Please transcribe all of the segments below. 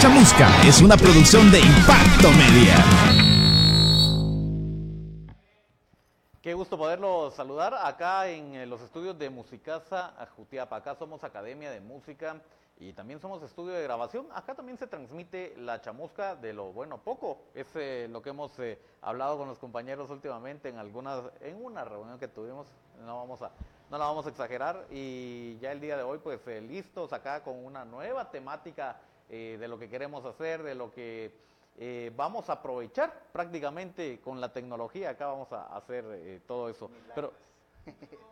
Chamusca es una producción de Impacto Media. Qué gusto poderlo saludar acá en eh, los estudios de Musicasa Jutiapa. Acá somos Academia de Música y también somos estudio de grabación. Acá también se transmite la chamusca de lo bueno poco. Es eh, lo que hemos eh, hablado con los compañeros últimamente en algunas, en una reunión que tuvimos. No vamos a, no la vamos a exagerar. Y ya el día de hoy, pues listos acá con una nueva temática de lo que queremos hacer, de lo que eh, vamos a aprovechar prácticamente con la tecnología, acá vamos a hacer eh, todo eso. Pero,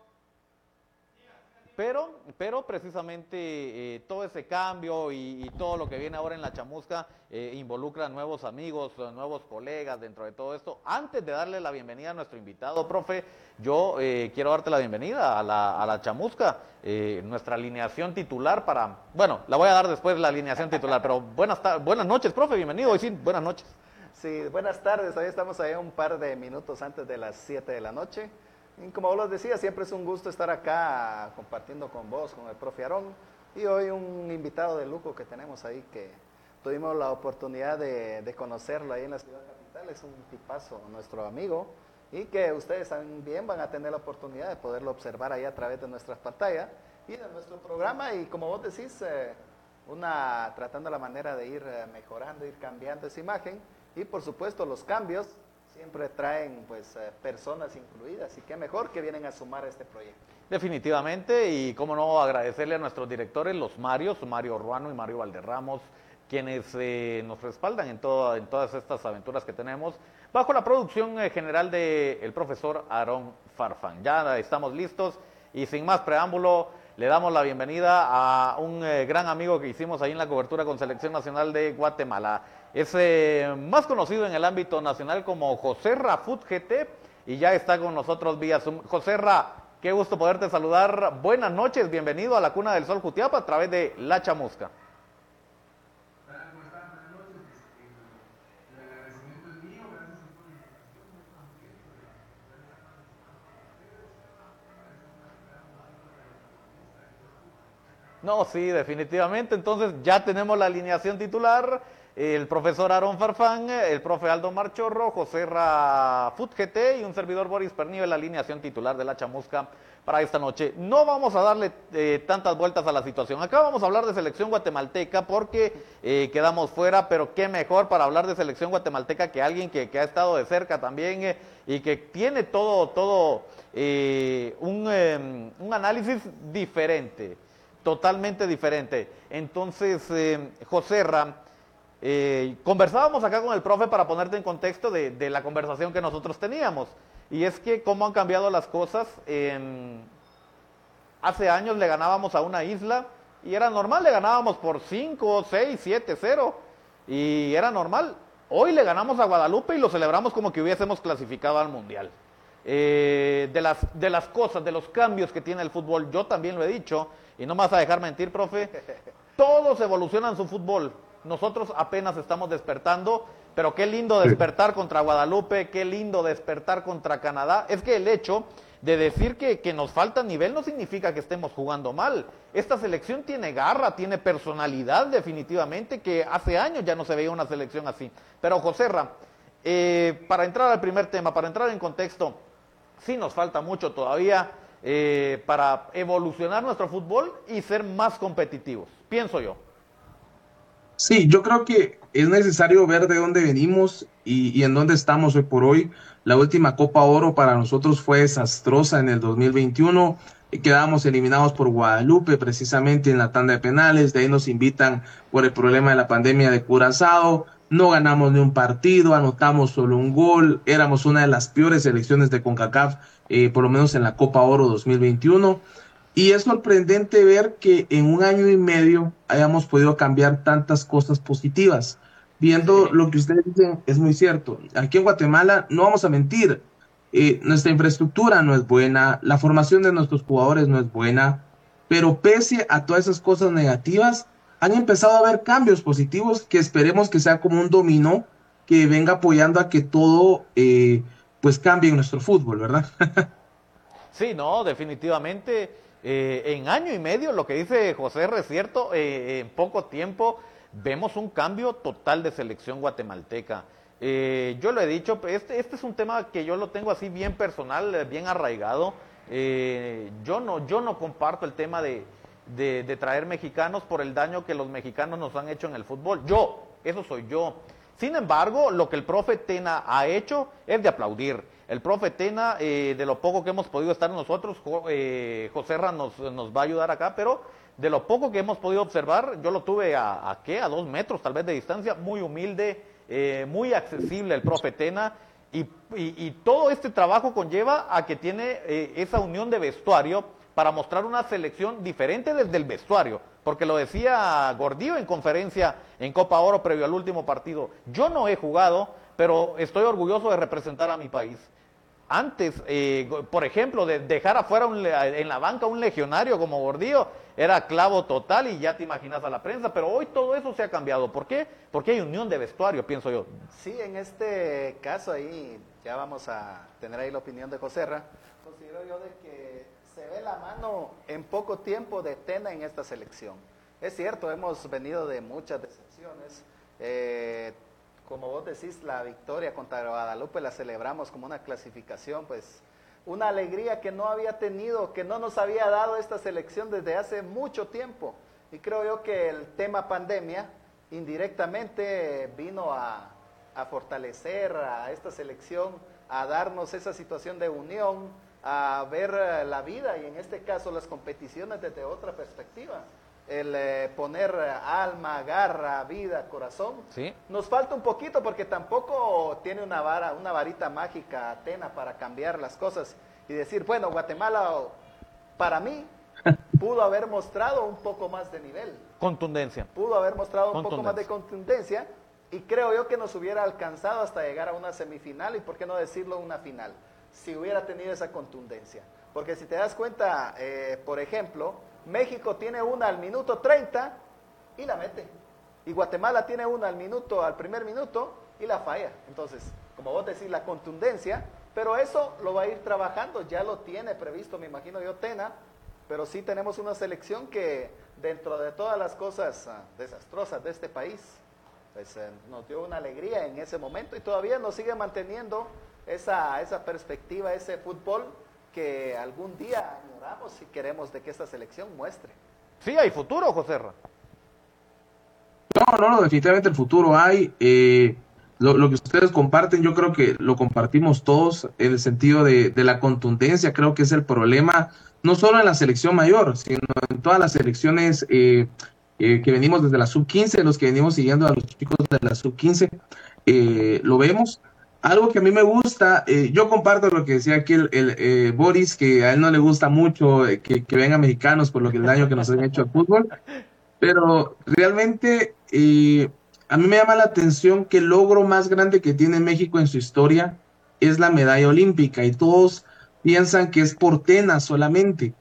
pero, pero precisamente eh, todo ese cambio y, todo lo que viene ahora en la chamusca eh, involucra nuevos amigos, nuevos colegas dentro de todo esto. Antes de darle la bienvenida a nuestro invitado, profe, yo eh, quiero darte la bienvenida a la, a la chamusca, nuestra alineación titular para, bueno, la voy a dar después la alineación titular, pero buenas, buenas noches, profe, bienvenido, hoy sí, buenas noches. Sí, buenas tardes, hoy estamos ahí un par de minutos antes de las 7 de la noche. Y como vos lo decías, siempre es un gusto estar acá compartiendo con vos, con el profe Aarón. Y hoy un invitado de lujo que tenemos ahí que tuvimos la oportunidad de, conocerlo ahí en la ciudad capital. Es un tipazo, nuestro amigo. Y que ustedes también van a tener la oportunidad de poderlo observar ahí a través de nuestras pantallas y de nuestro programa. Y como vos decís, eh, una tratando la manera de ir eh, mejorando, ir cambiando esa imagen. Y por supuesto los cambios siempre traen pues eh, personas incluidas y qué mejor que vienen a sumar a este proyecto. Definitivamente y cómo no agradecerle a nuestros directores, los Marios, Mario Ruano y Mario Valderramos, quienes eh, nos respaldan en, en todas estas aventuras que tenemos, bajo la producción eh, general del profesor Aarón Farfán. Ya estamos listos y sin más preámbulo, le damos la bienvenida a un gran amigo que hicimos ahí en la cobertura con Selección Nacional de Guatemala. Es eh, más conocido en el ámbito nacional como José Rafut y ya está con nosotros vía Zoom. José Ra, qué gusto poderte saludar. Buenas noches, bienvenido a la Cuna del Sol Jutiapa a través de La Chamusca. No, sí, definitivamente. Entonces ya tenemos la alineación titular el profesor Aaron Farfán, el profe Aldo Marchorro, José Rafut GT y un servidor Boris Pernillo en la alineación titular de la chamusca para esta noche. No vamos a darle eh, tantas vueltas a la situación. Acá vamos a hablar de selección guatemalteca porque eh, quedamos fuera, pero qué mejor para hablar de selección guatemalteca que alguien que, ha estado de cerca también eh, y que tiene todo, todo un, em, un análisis diferente, totalmente diferente. Entonces, José Ram, eh, conversábamos acá con el profe para ponerte en contexto de, la conversación que nosotros teníamos. Y es que cómo han cambiado las cosas. hace años le ganábamos a una isla y era normal, le ganábamos por 5, 6, 7, 0. Y era normal. Hoy le ganamos a Guadalupe y lo celebramos como que hubiésemos clasificado al Mundial. Eh, de, las, de las cosas, de los cambios que tiene el fútbol, yo también lo he dicho, y no me vas a dejar mentir, profe, todos evolucionan su fútbol nosotros apenas estamos despertando, pero qué lindo despertar contra Guadalupe, qué lindo despertar contra Canadá. Es que el hecho de decir que, nos falta nivel no significa que estemos jugando mal. Esta selección tiene garra, tiene personalidad definitivamente, que hace años ya no se veía una selección así. Pero José Ra, eh, para entrar al primer tema, para entrar en contexto, sí nos falta mucho todavía eh, para evolucionar nuestro fútbol y ser más competitivos, pienso yo. Sí, yo creo que es necesario ver de dónde venimos y, en dónde estamos hoy por hoy. La última Copa Oro para nosotros fue desastrosa en el 2021. Quedamos eliminados por Guadalupe precisamente en la tanda de penales. De ahí nos invitan por el problema de la pandemia de Curazao. No ganamos ni un partido, anotamos solo un gol. Éramos una de las peores selecciones de CONCACAF, eh, por lo menos en la Copa Oro 2021. Y es sorprendente ver que en un año y medio hayamos podido cambiar tantas cosas positivas. Viendo lo que ustedes dicen, es muy cierto. Aquí en Guatemala, no vamos a mentir, eh, nuestra infraestructura no es buena, la formación de nuestros jugadores no es buena, pero pese a todas esas cosas negativas, han empezado a haber cambios positivos que esperemos que sea como un dominó que venga apoyando a que todo eh, pues cambie en nuestro fútbol, ¿verdad? sí, no, definitivamente eh, en año y medio, lo que dice José R. es cierto, eh, en poco tiempo vemos un cambio total de selección guatemalteca. Eh, yo lo he dicho, este, este es un tema que yo lo tengo así bien personal, bien arraigado. Yo, no, yo no comparto el tema de, de, traer mexicanos por el daño que los mexicanos nos han hecho en el fútbol. Yo, eso soy yo. Sin embargo, lo que el profe Tena ha hecho es de aplaudir. El profe Tena, de lo poco que hemos podido estar nosotros, José Ra nos, va a ayudar acá, pero de lo poco que hemos podido observar, yo lo tuve a, a qué, a dos metros tal vez de distancia, muy humilde, eh, muy accesible el profe Tena y, todo este trabajo conlleva a que tiene eh, esa unión de vestuario para mostrar una selección diferente desde el vestuario, porque lo decía Gordillo en conferencia en Copa Oro previo al último partido, yo no he jugado, pero estoy orgulloso de representar a mi país. Antes, eh, por ejemplo, de dejar afuera en la banca un legionario como Gordillo, era clavo total y ya te imaginas a la prensa, pero hoy todo eso se ha cambiado. ¿Por qué? Porque hay unión de vestuario, pienso yo. Sí, en este caso ahí ya vamos a tener ahí la opinión de Joserra. Considero yo de que se ve la mano en poco tiempo de Tena en esta selección. Es cierto, hemos venido de muchas decepciones. Eh, como vos decís, la victoria contra Guadalupe la celebramos como una clasificación, pues una alegría que no había tenido, que no nos había dado esta selección desde hace mucho tiempo. Y creo yo que el tema pandemia indirectamente vino a, fortalecer a esta selección, a darnos esa situación de unión, a ver la vida y en este caso las competiciones desde otra perspectiva el eh, poner alma, garra, vida, corazón. ¿Sí? Nos falta un poquito porque tampoco tiene una vara, una varita mágica Atena para cambiar las cosas y decir, bueno, Guatemala para mí pudo haber mostrado un poco más de nivel. Contundencia. Pudo haber mostrado un poco más de contundencia y creo yo que nos hubiera alcanzado hasta llegar a una semifinal y por qué no decirlo una final, si hubiera tenido esa contundencia. Porque si te das cuenta, eh, por ejemplo, México tiene una al minuto 30 y la mete. Y Guatemala tiene una al minuto, al primer minuto y la falla. Entonces, como vos decís, la contundencia, pero eso lo va a ir trabajando, ya lo tiene previsto, me imagino yo, Tena, pero sí tenemos una selección que dentro de todas las cosas ah, desastrosas de este país, pues eh, nos dio una alegría en ese momento y todavía nos sigue manteniendo esa, esa perspectiva, ese fútbol que algún día añoramos y queremos de que esta selección muestre. Sí, hay futuro, José. No, no, no, definitivamente el futuro hay. Eh, lo, que ustedes comparten, yo creo que lo compartimos todos en el sentido de, la contundencia. Creo que es el problema, no solo en la selección mayor, sino en todas las selecciones eh, eh, que venimos desde la sub-15, los que venimos siguiendo a los chicos de la sub-15, lo vemos algo que a mí me gusta, eh, yo comparto lo que decía aquí el, eh, Boris, que a él no le gusta mucho eh, que, vengan mexicanos por lo que el daño que nos han hecho al fútbol, pero realmente a mí me llama la atención que el logro más grande que tiene México en su historia es la medalla olímpica y todos piensan que es por Tena solamente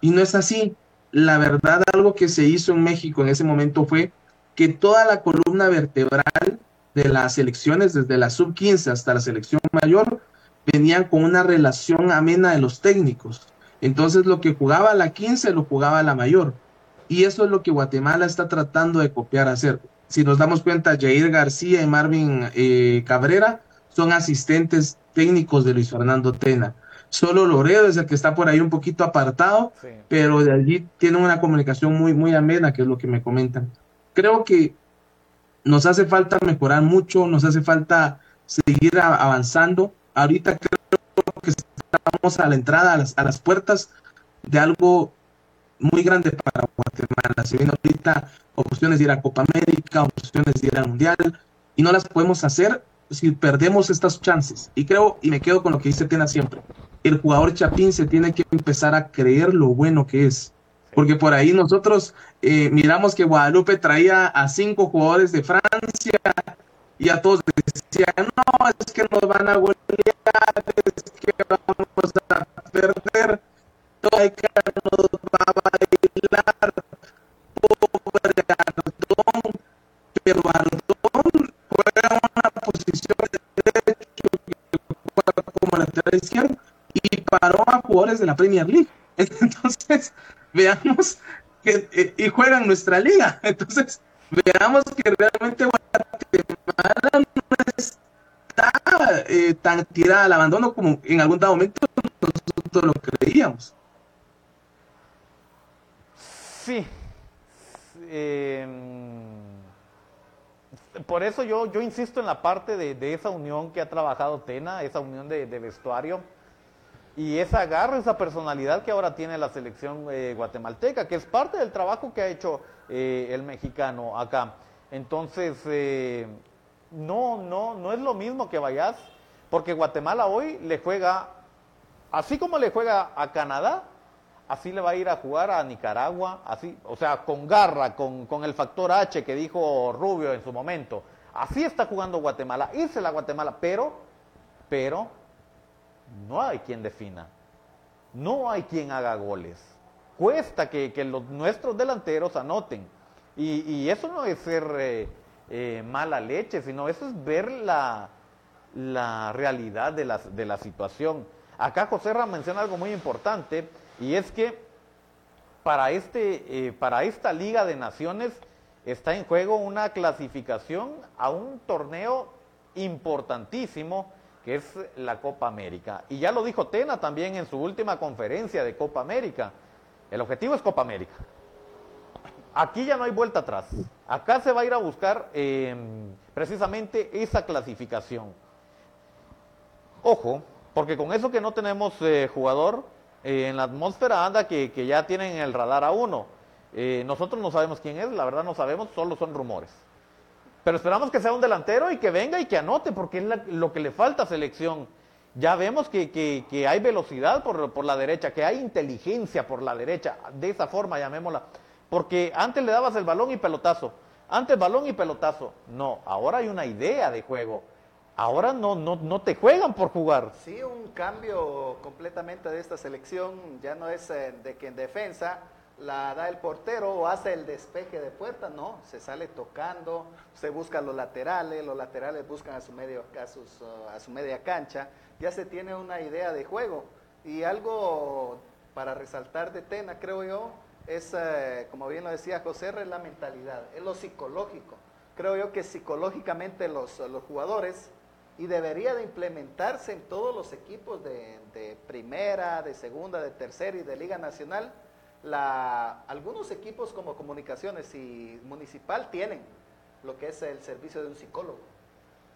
y no es así. La verdad, algo que se hizo en México en ese momento fue que toda la columna vertebral de las selecciones, desde la sub-15 hasta la selección mayor, venían con una relación amena de los técnicos. Entonces lo que jugaba la 15 lo jugaba la mayor. Y eso es lo que Guatemala está tratando de copiar hacer. Si nos damos cuenta, Jair García y Marvin eh, Cabrera son asistentes técnicos de Luis Fernando Tena. Solo Loredo es el que está por ahí un poquito apartado, pero de allí tiene una comunicación muy, muy amena, que es lo que me comentan. Creo que nos hace falta mejorar mucho, nos hace falta seguir avanzando. Ahorita creo que estamos a la entrada, a las, puertas de algo muy grande para Guatemala. Se vienen ahorita opciones de ir a Copa América, opciones de ir al Mundial, y no las podemos hacer si perdemos estas chances. Y creo, y me quedo con lo que dice Tena siempre, el jugador Chapín se tiene que empezar a creer lo bueno que es. Porque por ahí nosotros eh, miramos que Guadalupe traía a cinco jugadores de Francia y a todos decían, no, es que nos van a golear, es que vamos a perder, todo que nos va a bailar, pobre Ardón, pero Ardón juega una posición de derecho como la tradición y paró a jugadores de la Premier League. Entonces, veamos que, eh, y juegan nuestra liga. Entonces, veamos que realmente Guatemala no está eh, tan tirada al abandono como en algún momento nosotros lo creíamos. Sí. Em, por eso yo, yo insisto en la parte de, esa unión que ha trabajado Tena, esa unión de, vestuario y esa garra, esa personalidad que ahora tiene la selección eh, guatemalteca, que es parte del trabajo que ha hecho eh, el mexicano acá. Entonces, eh, no, no, no es lo mismo que vayas, porque Guatemala hoy le juega, así como le juega a Canadá, así le va a ir a jugar a Nicaragua, así, o sea, con garra, con, con el factor H que dijo Rubio en su momento. Así está jugando Guatemala, hice la Guatemala, pero, pero, no hay quien defina, no hay quien haga goles. Cuesta que, los, nuestros delanteros anoten. Y, eso no es ser eh, eh, mala leche, sino eso es ver la, la realidad de la, de la situación. Acá José Ram menciona algo muy importante y es que para, este, eh, para esta Liga de Naciones está en juego una clasificación a un torneo importantísimo que es la Copa América. Y ya lo dijo Tena también en su última conferencia de Copa América. El objetivo es Copa América. Aquí ya no hay vuelta atrás. Acá se va a ir a buscar em, precisamente esa clasificación. Ojo, porque con eso que no tenemos eh, jugador, eh, en la atmósfera anda que, ya tienen el radar a uno. Eh, nosotros no sabemos quién es, la verdad no sabemos, solo son rumores. Pero esperamos que sea un delantero y que venga y que anote, porque es lo que le falta a selección. Ya vemos que, hay velocidad por, por, la derecha, que hay inteligencia por la derecha, de esa forma llamémosla. Porque antes le dabas el balón y pelotazo, antes balón y pelotazo. No, ahora hay una idea de juego. Ahora no, no, no te juegan por jugar. Sí, un cambio completamente de esta selección. Ya no es eh, de que en defensa la da el portero o hace el despeje de puerta, no, se sale tocando, se busca los laterales, los laterales buscan a su, medio, a, a su media cancha, ya se tiene una idea de juego. Y algo para resaltar de Tena, creo yo, es, eh, como bien lo decía José, es la mentalidad, es lo psicológico. Creo yo que psicológicamente los, los jugadores y debería de implementarse en todos los equipos de, primera, de segunda, de tercera y de liga nacional. La, algunos equipos como comunicaciones y municipal tienen lo que es el servicio de un psicólogo.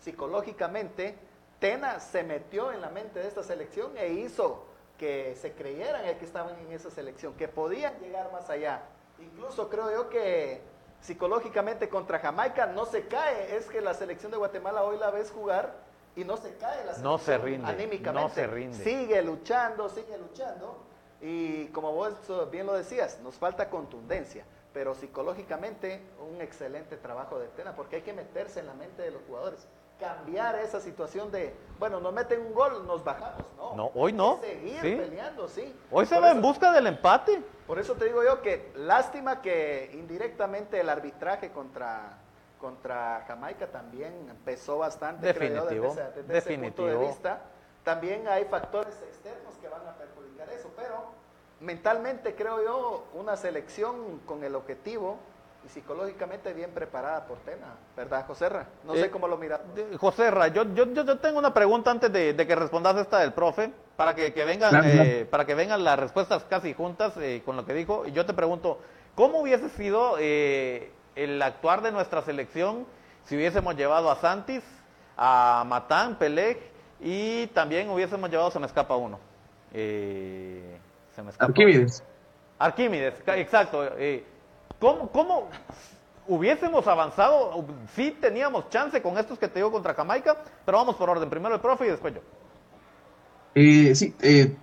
Psicológicamente, Tena se metió en la mente de esta selección e hizo que se creyeran que estaban en esa selección, que podían llegar más allá. Incluso creo yo que psicológicamente contra Jamaica no se cae, es que la selección de Guatemala hoy la ves jugar y no se cae la no se rinde, anímicamente. No se rinde. Sigue luchando, sigue luchando. Y como vos bien lo decías, nos falta contundencia, pero psicológicamente un excelente trabajo de Tena, porque hay que meterse en la mente de los jugadores, cambiar esa situación de, bueno, nos meten un gol, nos bajamos, no. No, hoy no. Seguir peleando, sí. Hoy se va en busca del empate. Por eso te digo yo que lástima que indirectamente el arbitraje contra contra Jamaica también empezó bastante, definitivo, creo desde, ese punto de vista. También hay factores externos que van a perjudicar eso, pero mentalmente creo yo una selección con el objetivo y psicológicamente bien preparada por Tena, ¿verdad, Joserra? No sé eh, cómo lo miras. Joserra, yo, yo, yo tengo una pregunta antes de, que respondas esta del profe, para que, vengan, eh, para que vengan las respuestas casi juntas eh, con lo que dijo. Y yo te pregunto, ¿cómo hubiese sido el actuar de nuestra selección si hubiésemos llevado a Santis, a Matán, Pelej y también hubiésemos llevado, se me escapa uno. Eh, se me Arquímedes. Arquímedes, exacto. Eh, ¿cómo, ¿Cómo hubiésemos avanzado? Sí teníamos chance con estos que te digo contra Jamaica, pero vamos por orden. Primero el profe y después yo. Eh, sí, eh,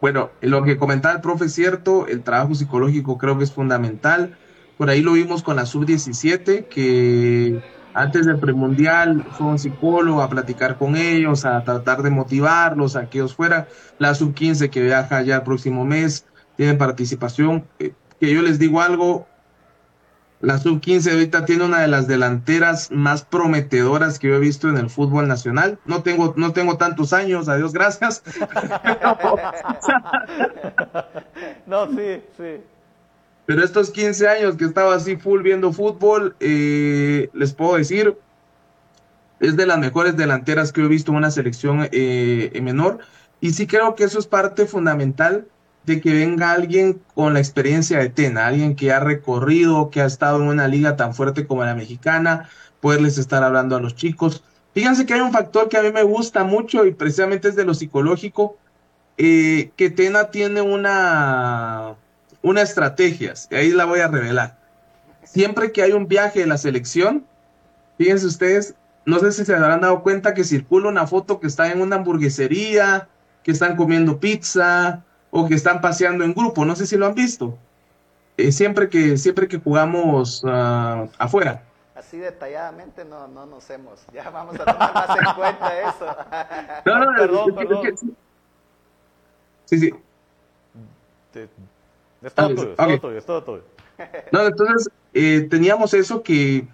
bueno, lo que comentaba el profe es cierto, el trabajo psicológico creo que es fundamental. Por ahí lo vimos con la sub-17, que antes del premundial fue un psicólogo a platicar con ellos, a tratar de motivarlos, a que ellos fueran. La sub-15 que viaja ya el próximo mes, tienen participación. Eh, que yo les digo algo, la sub-15 ahorita tiene una de las delanteras más prometedoras que yo he visto en el fútbol nacional. No tengo, no tengo tantos años, adiós, gracias. no, sí, sí Pero estos 15 años que estaba así full viendo fútbol, eh, les puedo decir, es de las mejores delanteras que he visto en una selección eh, menor. Y sí creo que eso es parte fundamental de que venga alguien con la experiencia de Tena, alguien que ha recorrido, que ha estado en una liga tan fuerte como la mexicana, poderles estar hablando a los chicos. Fíjense que hay un factor que a mí me gusta mucho y precisamente es de lo psicológico, eh, que Tena tiene una, una estrategia, y ahí la voy a revelar. Siempre que hay un viaje de la selección, fíjense ustedes, no sé si se habrán dado cuenta que circula una foto que está en una hamburguesería, que están comiendo pizza o que están paseando en grupo. No sé si lo han visto. Eh, siempre, que, siempre que jugamos uh, afuera. Así detalladamente no, no nos hemos. Ya vamos a tomar más en cuenta eso. no, no, no, perdón, perdón. sí, sí. Es todo tuyo, es todo es todo tuyo. No, entonces eh, teníamos eso que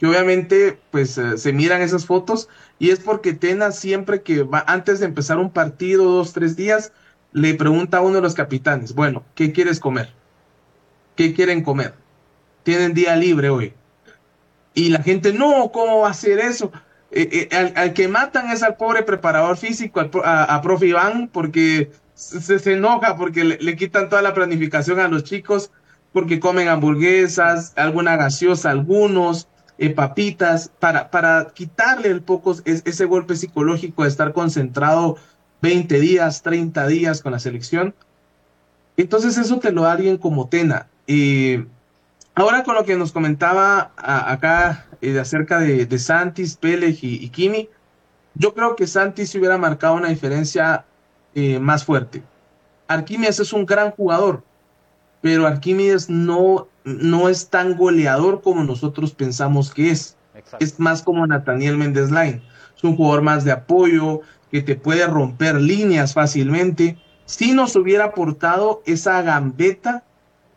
que obviamente pues eh, se miran esas fotos y es porque Tena siempre que va, antes de empezar un partido, dos, tres días, le pregunta a uno de los capitanes, bueno, ¿qué quieres comer? ¿Qué quieren comer? Tienen día libre hoy. Y la gente, no, ¿cómo va a ser eso? Eh, eh, al, que matan es al pobre preparador físico, a, a profe Iván, porque se, se enoja, porque le, le, quitan toda la planificación a los chicos, porque comen hamburguesas, alguna gaseosa, algunos, eh, papitas, para, para quitarle el poco ese golpe psicológico de estar concentrado 20 días, 30 días con la selección. Entonces eso te lo da alguien como Tena. y ahora con lo que nos comentaba acá eh, acerca de, de, Santis, Pelej y, Kimi, yo creo que Santis hubiera marcado una diferencia eh, más fuerte. Arquímedes es un gran jugador, pero Arquímedes no no es tan goleador como nosotros pensamos que es. Es más como Nathaniel Méndez Line. Es un jugador más de apoyo, que te puede romper líneas fácilmente. Si nos hubiera aportado esa gambeta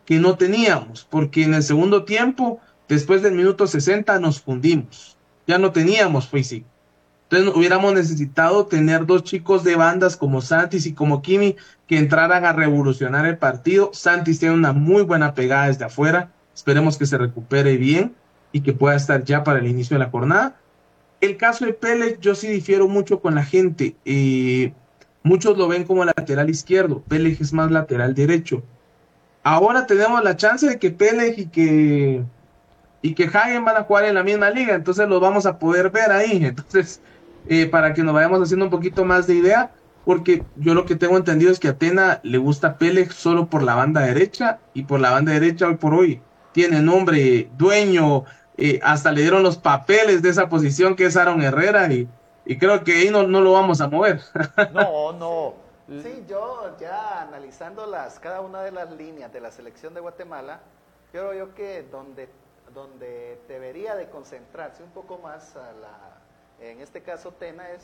que no teníamos, porque en el segundo tiempo, después del minuto 60, nos fundimos. Ya no teníamos físico. Entonces hubiéramos necesitado tener dos chicos de bandas como Santis y como Kimi que entraran a revolucionar el partido. Santis tiene una muy buena pegada desde afuera. Esperemos que se recupere bien y que pueda estar ya para el inicio de la jornada. El caso de Pérez, yo sí difiero mucho con la gente. Eh, muchos lo ven como lateral izquierdo. Pérez es más lateral derecho. Ahora tenemos la chance de que Pérez y que y que Hagen van a jugar en la misma liga, entonces los vamos a poder ver ahí. Entonces, eh, para que nos vayamos haciendo un poquito más de idea, porque yo lo que tengo entendido es que Atena le gusta Pele solo por la banda derecha y por la banda derecha hoy por hoy tiene nombre, dueño, eh, hasta le dieron los papeles de esa posición que es Aaron Herrera y, y creo que ahí no, no lo vamos a mover. No, no. Sí, yo ya analizando las, cada una de las líneas de la selección de Guatemala, creo yo que donde, donde debería de concentrarse un poco más a la en este caso Tena es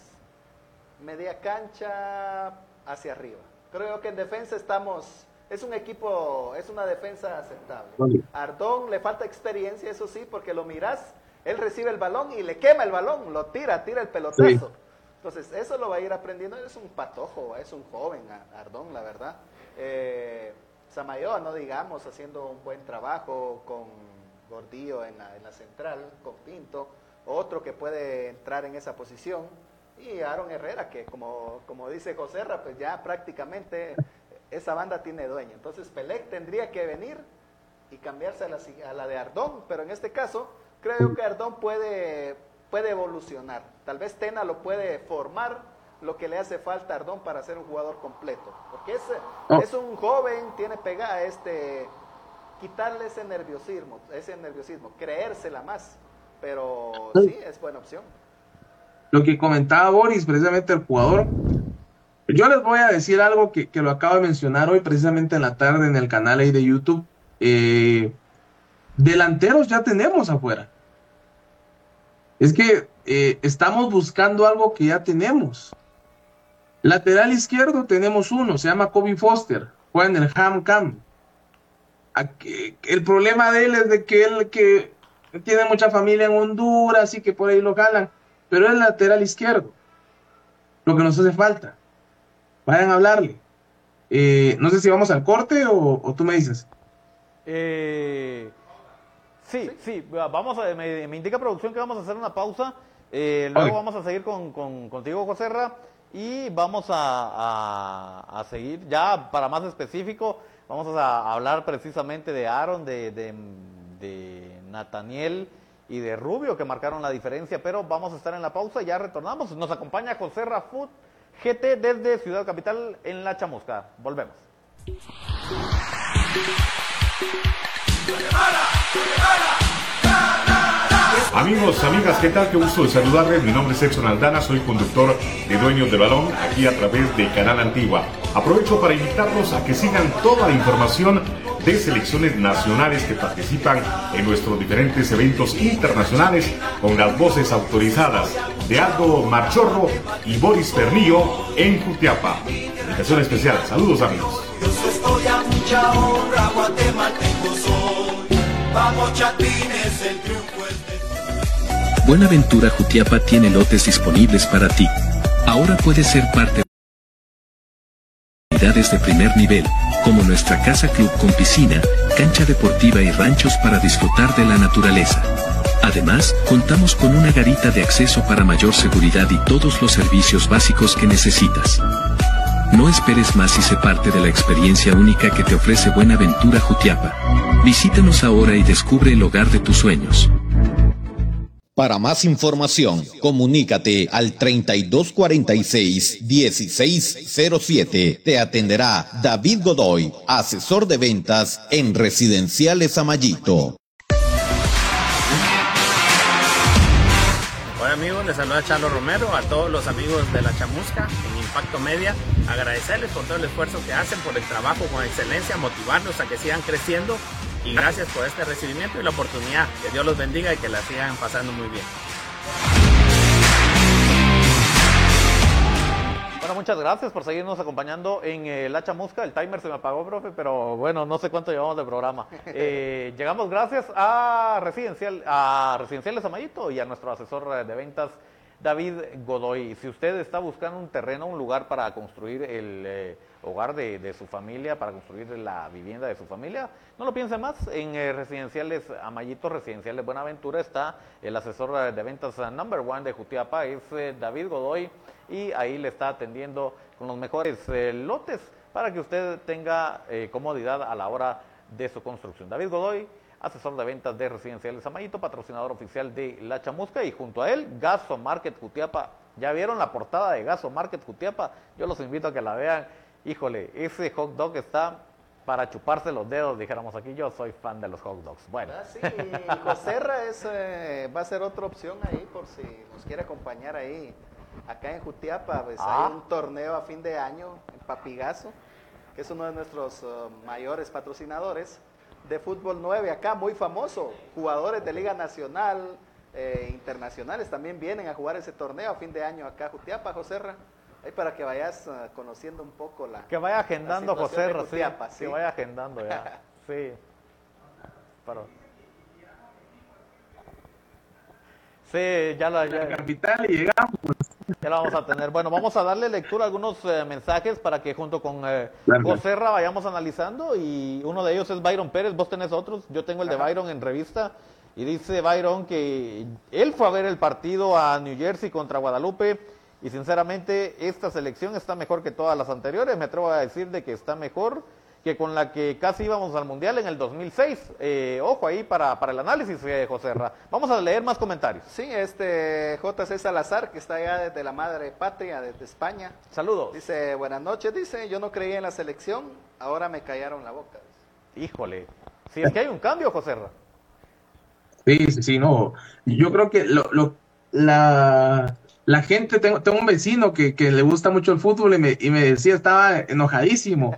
media cancha hacia arriba. Creo que en defensa estamos, es un equipo, es una defensa aceptable. Ardón le falta experiencia, eso sí, porque lo miras, él recibe el balón y le quema el balón, lo tira, tira el pelotazo. Entonces, eso lo va a ir aprendiendo, es un patojo, es un joven, Ardón, la verdad. Eh, Samayoa, no digamos, haciendo un buen trabajo con Gordillo en la, en la central, con Pinto otro que puede entrar en esa posición, y Aaron Herrera, que como, como dice José pues ya prácticamente esa banda tiene dueño. Entonces Pelec tendría que venir y cambiarse a la, a la de Ardón, pero en este caso creo que Ardón puede, puede evolucionar. Tal vez Tena lo puede formar lo que le hace falta a Ardón para ser un jugador completo. Porque es, oh. es un joven, tiene pegada, este, quitarle ese nerviosismo, ese nerviosismo, creérsela más. Pero sí, es buena opción. Lo que comentaba Boris, precisamente el jugador. Yo les voy a decir algo que, lo acabo de mencionar hoy, precisamente en la tarde, en el canal ahí de YouTube. Eh, delanteros ya tenemos afuera. Es que eh, estamos buscando algo que ya tenemos. Lateral izquierdo tenemos uno, se llama Kobe Foster, juega en el Ham Cam. El problema de él es de que él que tiene mucha familia en Honduras y que por ahí lo jalan, pero es lateral izquierdo. Lo que nos hace falta. Vayan a hablarle. Eh, no sé si vamos al corte o, tú me dices. Eh, sí, sí, vamos a, me, indica producción que vamos a hacer una pausa. Eh, luego vamos a seguir con, con, contigo, Joserra, y vamos a, a, seguir, ya para más específico, vamos a, hablar precisamente de Aaron, de, de, de Nathaniel y de Rubio que marcaron la diferencia, pero vamos a estar en la pausa y ya retornamos. Nos acompaña José Rafut GT desde Ciudad Capital en La Chamusca. Volvemos. Amigos, amigas, ¿qué tal? Qué gusto de saludarles. Mi nombre es Edson Aldana, soy conductor de Dueños del Balón aquí a través de Canal Antigua. Aprovecho para invitarlos a que sigan toda la información de selecciones nacionales que participan en nuestros diferentes eventos internacionales con las voces autorizadas de Aldo Marchorro y Boris Pernillo en Jutiapa. Invitación especial. Saludos amigos. Buenaventura Jutiapa tiene lotes disponibles para ti. Ahora puedes ser parte de primer nivel, como nuestra casa club con piscina, cancha deportiva y ranchos para disfrutar de la naturaleza. Además, contamos con una garita de acceso para mayor seguridad y todos los servicios básicos que necesitas. No esperes más y sé parte de la experiencia única que te ofrece Buenaventura Jutiapa. Visítanos ahora y descubre el hogar de tus sueños. Para más información, comunícate al 3246-1607. Te atenderá David Godoy, asesor de ventas en Residenciales Amayito. Hola amigos, les saluda Charlo Romero, a todos los amigos de La Chamusca en Impacto Media, agradecerles por todo el esfuerzo que hacen, por el trabajo con excelencia, motivarlos a que sigan creciendo y gracias por este recibimiento y la oportunidad. Que Dios los bendiga y que la sigan pasando muy bien. Bueno, muchas gracias por seguirnos acompañando en eh, La Chamusca. El timer se me apagó, profe, pero bueno, no sé cuánto llevamos de programa. Eh, llegamos gracias a, Residencial, a Residenciales Amayito y a nuestro asesor de ventas, David Godoy. Si usted está buscando un terreno, un lugar para construir el... Eh, hogar de, su familia, para construir la vivienda de su familia. No lo piense más, en eh, residenciales Amayito, residenciales Buenaventura está el asesor de ventas number one de Jutiapa, es eh, David Godoy, y ahí le está atendiendo con los mejores eh, lotes para que usted tenga comodidad a la hora de su construcción. David Godoy, asesor de ventas de Residenciales Amayito, patrocinador oficial de La Chamusca y junto a él, Gaso Market Jutiapa. ¿Ya vieron la portada de Gaso Market Jutiapa? Yo los invito a que la vean híjole, ese hot dog está para chuparse los dedos, dijéramos aquí, yo soy fan de los hot dogs. Bueno. Ah, sí, Joserra es, eh, va a ser otra opción ahí por si nos quiere acompañar ahí. Acá en Jutiapa, pues hay ah. un torneo a fin de año en Papigazo, que es uno de nuestros uh, mayores patrocinadores de fútbol 9 acá, muy famoso. Jugadores de Liga Nacional, eh, internacionales también vienen a jugar ese torneo a fin de año acá, Jutiapa, Joserra. Ahí para que vayas ah, conociendo un poco la. Que vaya agendando José Rocío. Que vaya agendando ya. sí. Sí, ya la. Ya, capital y llegamos. Ya la vamos a tener. Bueno, vamos a darle lectura a algunos eh, mensajes para que junto con eh, José Ra vayamos analizando. Y uno de ellos es Byron Pérez. Vos tenés otros. Yo tengo el de Byron en revista. Y dice Byron que él fue a ver el partido a New Jersey contra Guadalupe y sinceramente esta selección está mejor que todas las anteriores, me atrevo a decir de que está mejor que con la que casi íbamos al Mundial en el 2006. Eh, ojo ahí para, para el análisis, eh, José Ra. Vamos a leer más comentarios. Sí, este JC Salazar, que está allá desde la madre patria, desde España. Saludos. Dice, buenas noches, dice, yo no creía en la selección, ahora me callaron la boca. Híjole, si es que hay un cambio, José Ra. Sí, sí, sí, no. Yo creo que lo, lo, la, la gente, tengo, tengo un vecino que, le gusta mucho el fútbol y me, y me decía, estaba enojadísimo.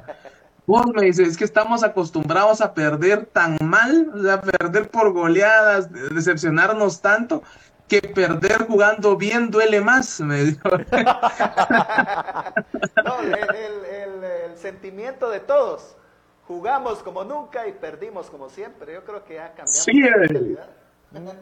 Vos me dice, es que estamos acostumbrados a perder tan mal, a perder por goleadas, decepcionarnos tanto, que perder jugando bien duele más, me dijo. No, el, sentimiento de todos. Jugamos como nunca y perdimos como siempre. Yo creo que ha cambiado. Sí, eh.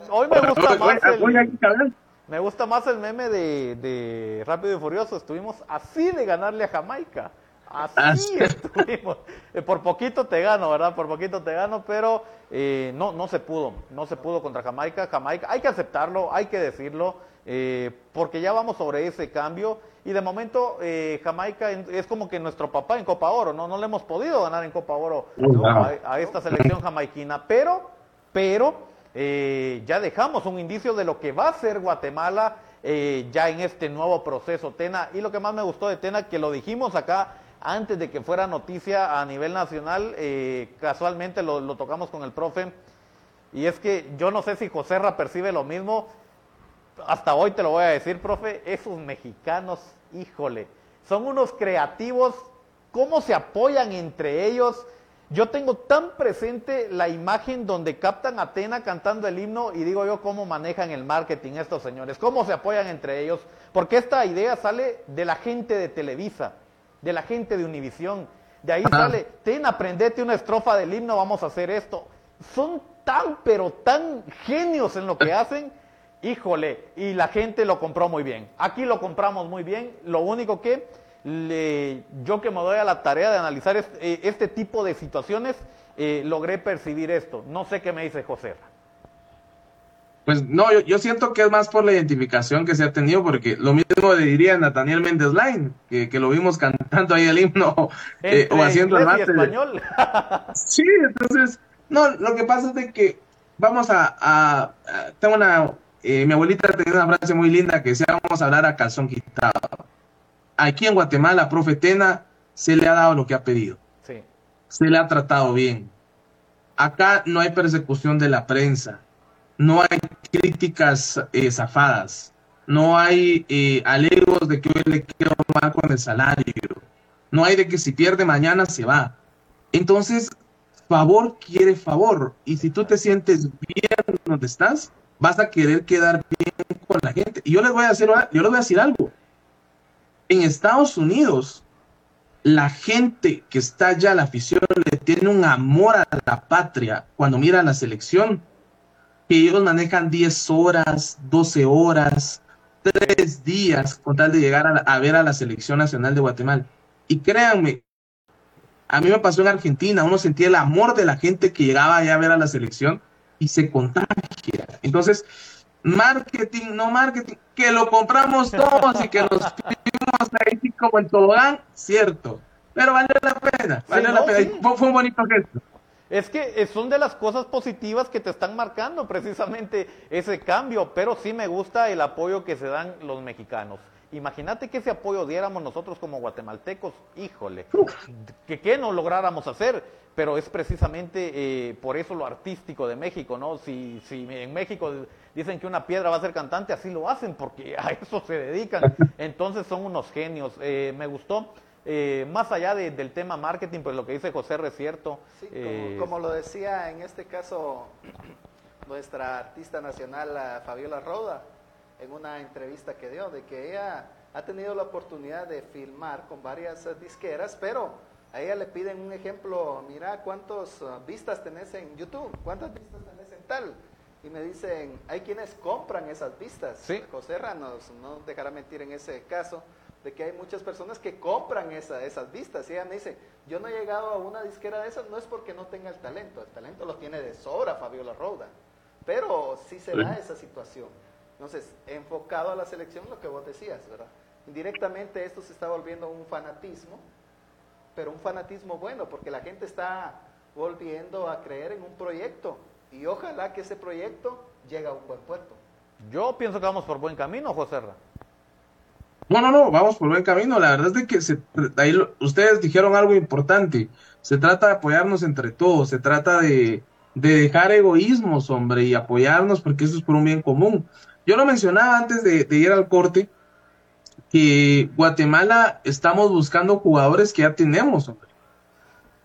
Hoy me gusta más el... Me gusta más el meme de, Rápido y Furioso. Estuvimos así de ganarle a Jamaica. Así estuvimos. Eh, por poquito te gano, ¿verdad? Por poquito te gano, pero eh, no, no se pudo. No se pudo contra Jamaica. Jamaica, hay que aceptarlo, hay que decirlo, eh, porque ya vamos sobre ese cambio. Y de momento Jamaica es como que nuestro papá en Copa Oro, ¿no? No le hemos podido ganar en Copa Oro a, esta selección jamaiquina, pero, pero ya dejamos un indicio de lo que va a ser Guatemala ya en este nuevo proceso, Tena. Y lo que más me gustó de Tena, que lo dijimos acá antes de que fuera noticia a nivel nacional, eh, casualmente lo, tocamos con el profe, y es que yo no sé si Joserra percibe lo mismo, hasta hoy te lo voy a decir, profe, esos mexicanos, híjole, son unos creativos, cómo se apoyan entre ellos. Yo tengo tan presente la imagen donde captan a Atena cantando el himno y digo yo cómo manejan el marketing estos señores, cómo se apoyan entre ellos, porque esta idea sale de la gente de Televisa de la gente de Univisión. De ahí sale, ten, aprendete una estrofa del himno, vamos a hacer esto. Son tan, pero tan genios en lo que hacen, híjole, y la gente lo compró muy bien. Aquí lo compramos muy bien. Lo único que le, yo que me doy a la tarea de analizar este, este tipo de situaciones, eh, logré percibir esto. No sé qué me dice José. Pues no, yo, siento que es más por la identificación que se ha tenido, porque lo mismo le diría Nathaniel Méndez Line, que, lo vimos cantando ahí el himno eh, o haciendo el máster. español. sí, entonces, no, lo que pasa es de que vamos a, tengo una, eh, mi abuelita tenía una frase muy linda que decía, vamos a hablar a calzón quitado. Aquí en Guatemala, profe Tena, se le ha dado lo que ha pedido. Sí. Se le ha tratado bien. Acá no hay persecución de la prensa no hay críticas eh, zafadas, no hay eh, alegos de que hoy le quiero mal con el salario, no hay de que si pierde mañana se va. Entonces, favor quiere favor, y si tú te sientes bien donde estás, vas a querer quedar bien con la gente. Y yo les voy a, hacer, yo les voy a decir algo. En Estados Unidos, la gente que está allá, la afición, le tiene un amor a la patria cuando mira la selección que ellos manejan 10 horas, 12 horas, 3 días con tal de llegar a, ver a la selección nacional de Guatemala. Y créanme, a mí me pasó en Argentina, uno sentía el amor de la gente que llegaba allá a ver a la selección y se contagia. Entonces, marketing, no marketing, que lo compramos todos y que nos ahí como en tobogán, cierto. Pero vale la pena, vale la pena. Fue un bonito gesto. Es que son de las cosas positivas que te están marcando precisamente ese cambio, pero sí me gusta el apoyo que se dan los mexicanos. Imagínate que ese apoyo diéramos nosotros como guatemaltecos, híjole, que qué no lográramos hacer, pero es precisamente eh, por eso lo artístico de México, ¿no? Si, si en México dicen que una piedra va a ser cantante, así lo hacen porque a eso se dedican. Entonces son unos genios. Eh, me gustó. Eh, más allá del tema marketing, pues lo que dice José es cierto. Eh, como, lo decía en este caso nuestra artista nacional Fabiola Roda, en una entrevista que dio, de que ella ha tenido la oportunidad de filmar con varias disqueras, pero a ella le piden un ejemplo, mira cuántas uh, vistas tenés en YouTube, cuántas vistas tenés en tal. Y me dicen, hay quienes compran esas vistas. Sí. José nos, no dejará mentir en ese caso de que hay muchas personas que compran esa, esas vistas. Y ella me dice, yo no he llegado a una disquera de esas, no es porque no tenga el talento, el talento lo tiene de sobra Fabiola Roda, pero sí se da esa situación. Entonces, enfocado a la selección, lo que vos decías, ¿verdad? Indirectamente esto se está volviendo un fanatismo, pero un fanatismo bueno, porque la gente está volviendo a creer en un proyecto y ojalá que ese proyecto llegue a un buen puerto. Yo pienso que vamos por buen camino, José. No, no, no, vamos por buen camino. La verdad es de que se, ahí ustedes dijeron algo importante. Se trata de apoyarnos entre todos, se trata de, dejar egoísmos, hombre, y apoyarnos porque eso es por un bien común. Yo lo mencionaba antes de, ir al corte, que Guatemala estamos buscando jugadores que ya tenemos, hombre.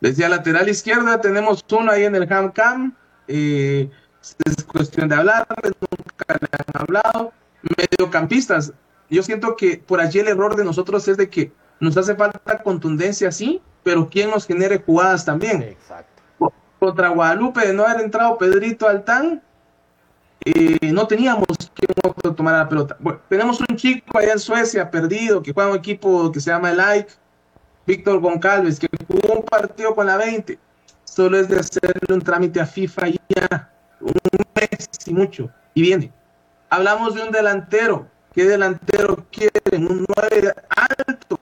Decía lateral izquierda, tenemos uno ahí en el Ham Cam. Eh, es cuestión de hablar, nunca le han hablado. Mediocampistas, yo siento que por allí el error de nosotros es de que nos hace falta contundencia, sí, pero ¿quién nos genere jugadas también? Exacto. Contra Guadalupe, de no haber entrado Pedrito Altán, eh, no teníamos que tomar la pelota. tenemos un chico allá en Suecia perdido que juega un equipo que se llama el Like, Víctor Goncalves, que jugó un partido con la 20, solo es de hacerle un trámite a FIFA ya, un mes y mucho, y viene. Hablamos de un delantero. ¿Qué delantero quieren? Un 9 alto,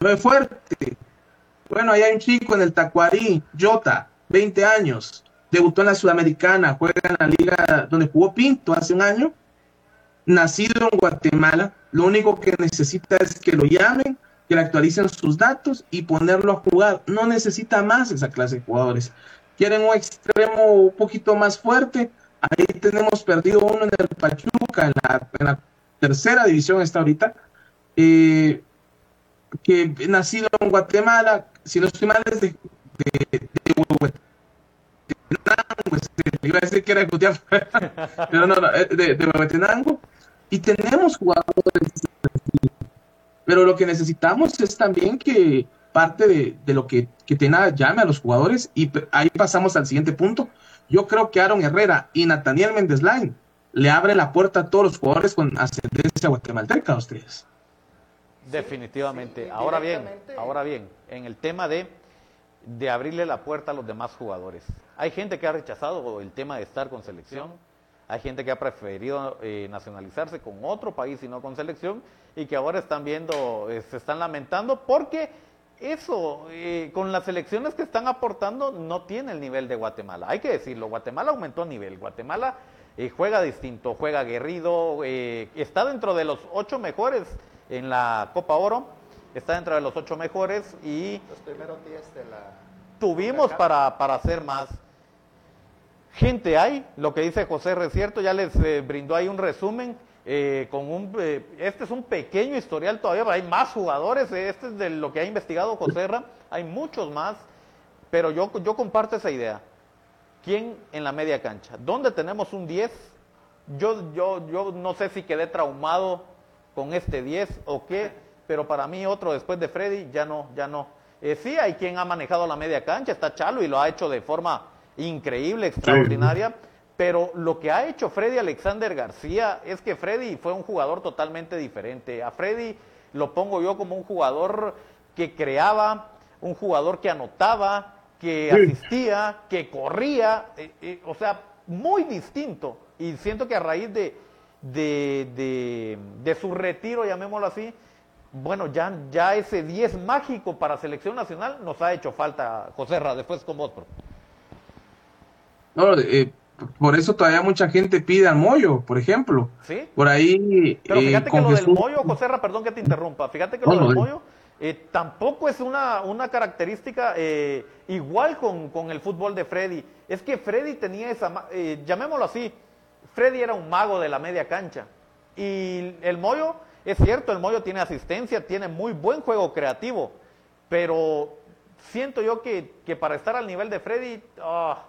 9 fuerte. Bueno, hay un chico en el Tacuarí, Jota, 20 años, debutó en la Sudamericana, juega en la liga donde jugó Pinto hace un año, nacido en Guatemala, lo único que necesita es que lo llamen, que le actualicen sus datos y ponerlo a jugar. No necesita más esa clase de jugadores. Quieren un extremo un poquito más fuerte. Ahí tenemos perdido uno en el Pachuca, en la, tercera división está ahorita, eh, que nacido en Guatemala, si no estoy de, de decir que pero no, no, de, de y tenemos jugadores pero lo que necesitamos es también que parte de, lo que, que Tena llame a los jugadores y ahí pasamos al siguiente punto. Yo creo que Aaron Herrera y Nathaniel Méndez le abre la puerta a todos los jugadores con ascendencia guatemalteca a ustedes. Definitivamente. Ahora bien, ahora bien, en el tema de, de abrirle la puerta a los demás jugadores. Hay gente que ha rechazado el tema de estar con selección hay gente que ha preferido eh, nacionalizarse con otro país y no con selección y que ahora están viendo, eh, se están lamentando porque eso, eh, con las elecciones que están aportando, no tiene el nivel de Guatemala. Hay que decirlo, Guatemala aumentó nivel. Guatemala juega distinto, juega aguerrido, está dentro de los ocho mejores en la Copa Oro, está dentro de los ocho mejores y... Los primeros días de la... Tuvimos para, para hacer más. Gente hay, lo que dice José Recierto, ya les eh, brindó ahí un resumen. Eh, con un, eh, este es un pequeño historial todavía, hay más jugadores, este es de lo que ha investigado José Ra, hay muchos más, pero yo, yo comparto esa idea. ¿Quién en la media cancha? ¿Dónde tenemos un 10? Yo, yo, yo no sé si quedé traumado con este 10 o qué, pero para mí otro después de Freddy ya no, ya no. sí hay quien ha manejado la media cancha, está Chalo y lo ha hecho de forma increíble, extraordinaria. Pero lo que ha hecho Freddy Alexander García es que Freddy fue un jugador totalmente diferente. A Freddy lo pongo yo como un jugador que creaba, un jugador que anotaba, que asistía, que corría, eh, eh, o sea, muy distinto. Y siento que a raíz de, de, de, su retiro, llamémoslo así, bueno, ya, ya ese 10 mágico para selección nacional nos ha hecho falta, José Ra, después con vos. No, eh, por eso todavía mucha gente pide al Moyo, por ejemplo. Sí. Por ahí. Pero fíjate eh, que lo del Moyo, José Ra, perdón que te interrumpa. Fíjate que lo del Moyo eh, tampoco es una, una característica igual con, con, el fútbol de Freddy. Es que Freddy tenía esa. llamémoslo así. Freddy era un mago de la media cancha. Y el Moyo, es cierto, el Moyo tiene asistencia, tiene muy buen juego creativo. Pero siento yo que, que para estar al nivel de Freddy. Ah,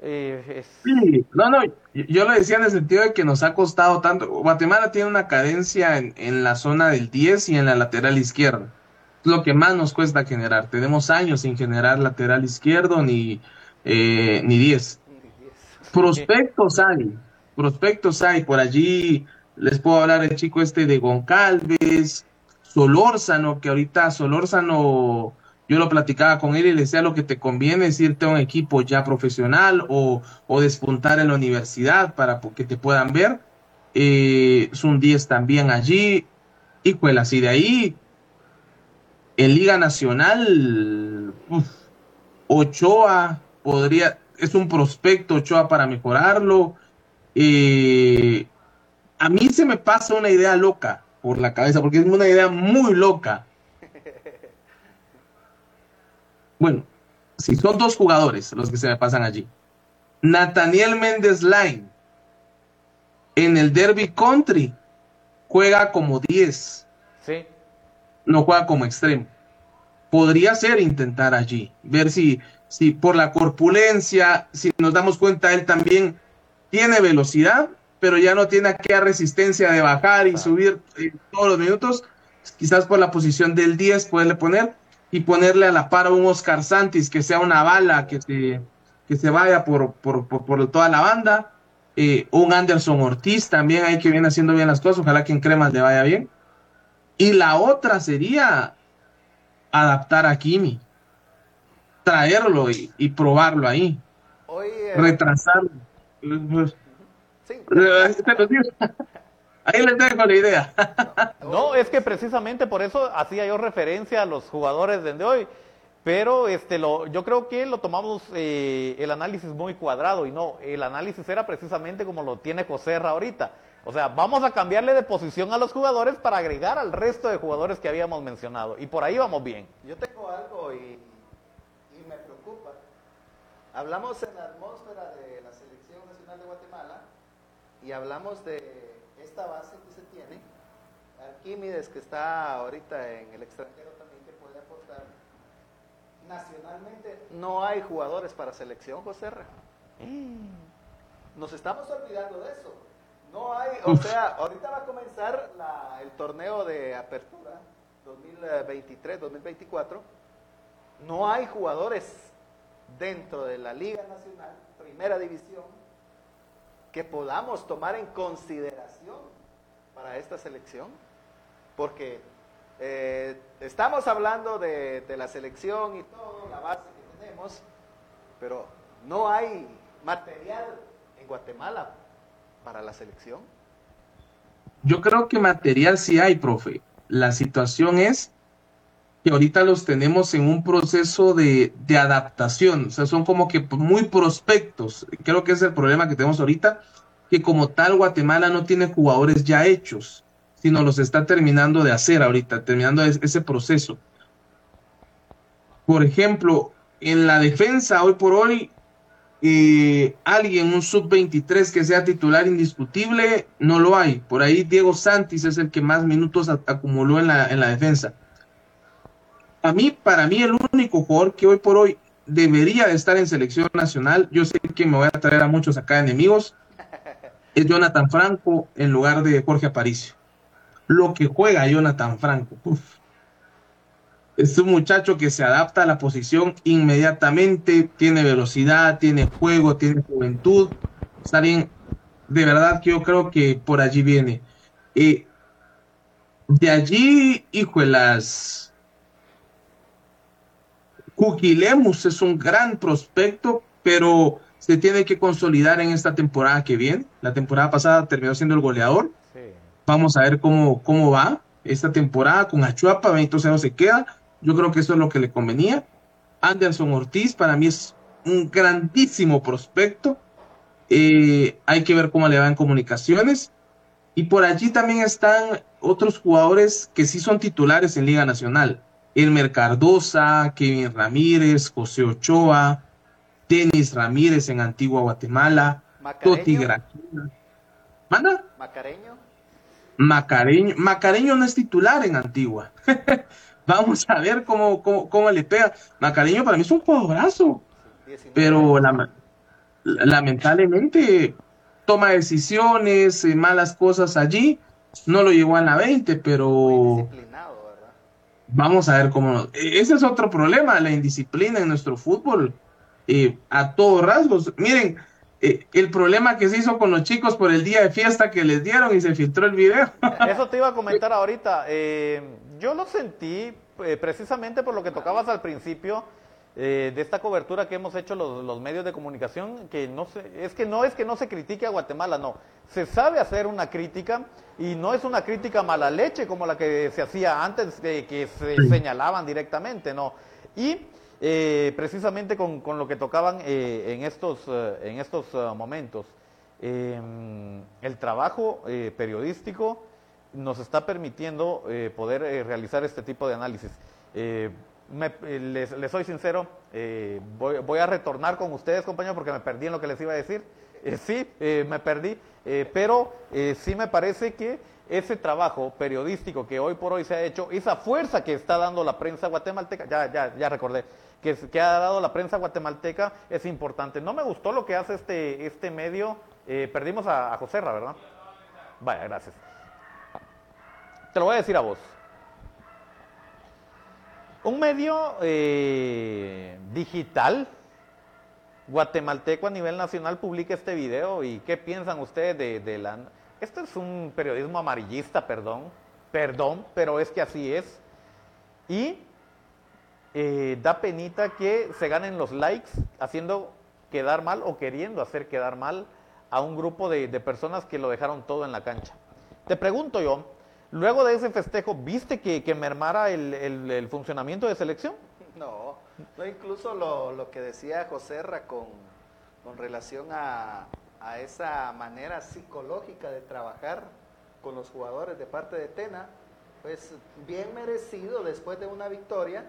eh, sí, no, no, yo lo decía en el sentido de que nos ha costado tanto. Guatemala tiene una cadencia en, la zona del 10 y en la lateral izquierda. Es lo que más nos cuesta generar. Tenemos años sin generar lateral izquierdo ni, eh, ni 10. Prospectos hay, prospectos hay. Por allí les puedo hablar el chico este de Goncalves, Solórzano, que ahorita Solórzano yo lo platicaba con él y le decía lo que te conviene es irte a un equipo ya profesional o, despuntar en la universidad para que te puedan ver. Eh, son 10 también allí. Híjole, así de ahí, en Liga Nacional, Ochoa podría, es un prospecto Ochoa para mejorarlo. Eh, a mí se me pasa una idea loca por la cabeza, porque es una idea muy loca bueno, si son dos jugadores los que se me pasan allí. Nathaniel Méndez Line en el Derby Country juega como 10. Sí. No juega como extremo. Podría ser intentar allí, ver si, si por la corpulencia, si nos damos cuenta, él también tiene velocidad, pero ya no tiene aquella resistencia de bajar y subir eh, todos los minutos. Quizás por la posición del 10 puede poner y ponerle a la par a un Oscar Santis que sea una bala que se, que se vaya por, por, por, toda la banda. Eh, un Anderson Ortiz también hay que viene haciendo bien las cosas, ojalá que en Cremas le vaya bien. Y la otra sería adaptar a Kimi, traerlo y, probarlo ahí, retrasarlo. Sí. Ahí les dejo la idea. No, es que precisamente por eso hacía yo referencia a los jugadores de hoy. Pero este, lo, yo creo que lo tomamos eh, el análisis muy cuadrado y no, el análisis era precisamente como lo tiene Joserra ahorita. O sea, vamos a cambiarle de posición a los jugadores para agregar al resto de jugadores que habíamos mencionado. Y por ahí vamos bien. Yo tengo algo y, y me preocupa. Hablamos en la atmósfera de la Selección Nacional de Guatemala y hablamos de esta base que se tiene. Arquímedes que está ahorita en el extranjero nacionalmente no hay jugadores para selección, José R. Nos estamos olvidando de eso. No hay, o sea, ahorita va a comenzar el torneo de apertura 2023-2024. No hay jugadores dentro de la Liga Nacional, Primera División, que podamos tomar en consideración para esta selección, porque eh, estamos hablando de, la selección y todo, la base que tenemos, pero no hay material en Guatemala para la selección. Yo creo que material sí hay, profe. La situación es que ahorita los tenemos en un proceso de, de, adaptación, o sea, son como que muy prospectos. Creo que es el problema que tenemos ahorita, que como tal Guatemala no tiene jugadores ya hechos sino los está terminando de hacer ahorita, terminando ese proceso. Por ejemplo, en la defensa, hoy por hoy, eh, alguien, un sub-23 que sea titular indiscutible, no lo hay. Por ahí Diego Santis es el que más minutos acumuló en la, en la defensa. A mí, para mí, el único jugador que hoy por hoy debería de estar en selección nacional, yo sé que me voy a traer a muchos acá enemigos, es Jonathan Franco en lugar de Jorge Aparicio lo que juega Jonathan Franco. Es un muchacho que se adapta a la posición inmediatamente, tiene velocidad, tiene juego, tiene juventud. Está bien, de verdad que yo creo que por allí viene. Eh, de allí, hijo de las Cuquilemus es un gran prospecto, pero se tiene que consolidar en esta temporada que viene. La temporada pasada terminó siendo el goleador Vamos a ver cómo, cómo va esta temporada con Achuapa. Benito Cero se queda. Yo creo que eso es lo que le convenía. Anderson Ortiz para mí es un grandísimo prospecto. Eh, hay que ver cómo le va en comunicaciones. Y por allí también están otros jugadores que sí son titulares en Liga Nacional. Elmer Cardosa, Kevin Ramírez, José Ochoa, Denis Ramírez en Antigua Guatemala, Toti ¿Manda? Macareño. Macareño, Macareño no es titular en Antigua. Vamos a ver cómo, cómo, le pega. Macareño para mí es un jugadorazo, pero lamentablemente toma decisiones, eh, malas cosas allí. No lo llevó a la 20, pero vamos a ver cómo. E, ese es otro problema, la indisciplina en nuestro fútbol. Eh, a todos rasgos. Miren, eh, el problema que se hizo con los chicos por el día de fiesta que les dieron y se filtró el video. Eso te iba a comentar ahorita. Eh, yo lo sentí eh, precisamente por lo que tocabas al principio de esta cobertura que hemos hecho los, medios de comunicación, que no se, es que no es que no se critique a Guatemala, no. Se sabe hacer una crítica y no es una crítica mala leche como la que se hacía antes de que se señalaban directamente, no. Y eh, precisamente con, lo que tocaban eh, en estos, eh, en estos momentos. Em, el trabajo periodístico nos está permitiendo poder realizar este tipo de análisis. Les, soy sincero, voy, voy, a retornar con ustedes, compañeros, porque me perdí en lo que les iba a decir. sí, me perdí, pero sí me parece que ese trabajo periodístico que hoy por hoy se ha hecho, esa fuerza que está dando la prensa guatemalteca, ya, ya, ya recordé, que, que ha dado la prensa guatemalteca es importante. No me gustó lo que hace este, este medio, eh, perdimos a, a Joserra, ¿verdad? Vaya, gracias. Te lo voy a decir a vos. Un medio eh, digital guatemalteco a nivel nacional publica este video y qué piensan ustedes de, la esto es un periodismo amarillista, perdón, perdón, pero es que así es. Y eh, da penita que se ganen los likes haciendo quedar mal o queriendo hacer quedar mal a un grupo de personas que lo dejaron todo en la cancha. Te pregunto yo, luego de ese festejo, ¿viste que, que mermara el, el- funcionamiento de selección? No, no incluso lo, lo que decía José Ra con, con relación a, a esa manera psicológica de trabajar con los jugadores de parte de Tena, pues bien merecido después de una victoria,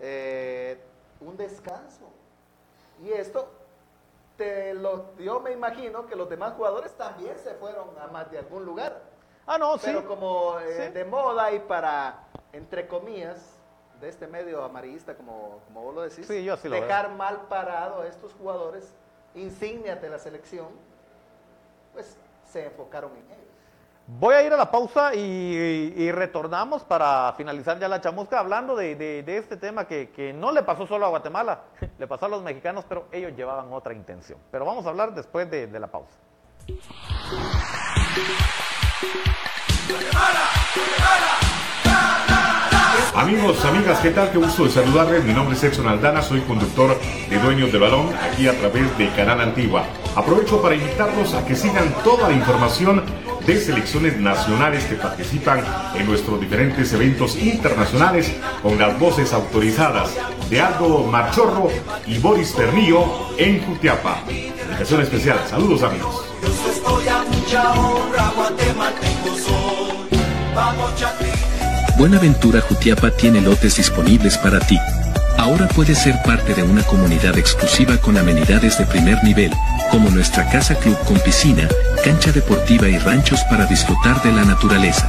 eh, un descanso. Y esto, te lo, yo me imagino que los demás jugadores también se fueron a más de algún lugar. Ah, no, sí. Pero como eh, Sí. de moda y para, entre comillas, de este medio amarillista, como, como vos lo decís, Sí, yo así lo dejar mal parado a estos jugadores insignias de la selección, pues se enfocaron en ellos. Voy a ir a la pausa y, y retornamos para finalizar ya la chamusca hablando de, de- de este tema que, que no le pasó solo a Guatemala, le pasó a los mexicanos, pero ellos llevaban otra intención. Pero vamos a hablar después de, de la pausa. Amigos, amigas, ¿qué tal? Qué gusto de saludarles. Mi nombre es Edson Aldana, soy conductor de Dueños del Balón aquí a través de Canal Antigua. Aprovecho para invitarlos a que sigan toda la información de selecciones nacionales que participan en nuestros diferentes eventos internacionales con las voces autorizadas de Aldo Marchorro y Boris Pernillo en Jutiapa. Invitación especial. Saludos amigos. Buenaventura Jutiapa tiene lotes disponibles para ti. Ahora puedes ser parte de una comunidad exclusiva con amenidades de primer nivel, como nuestra casa club con piscina, cancha deportiva y ranchos para disfrutar de la naturaleza.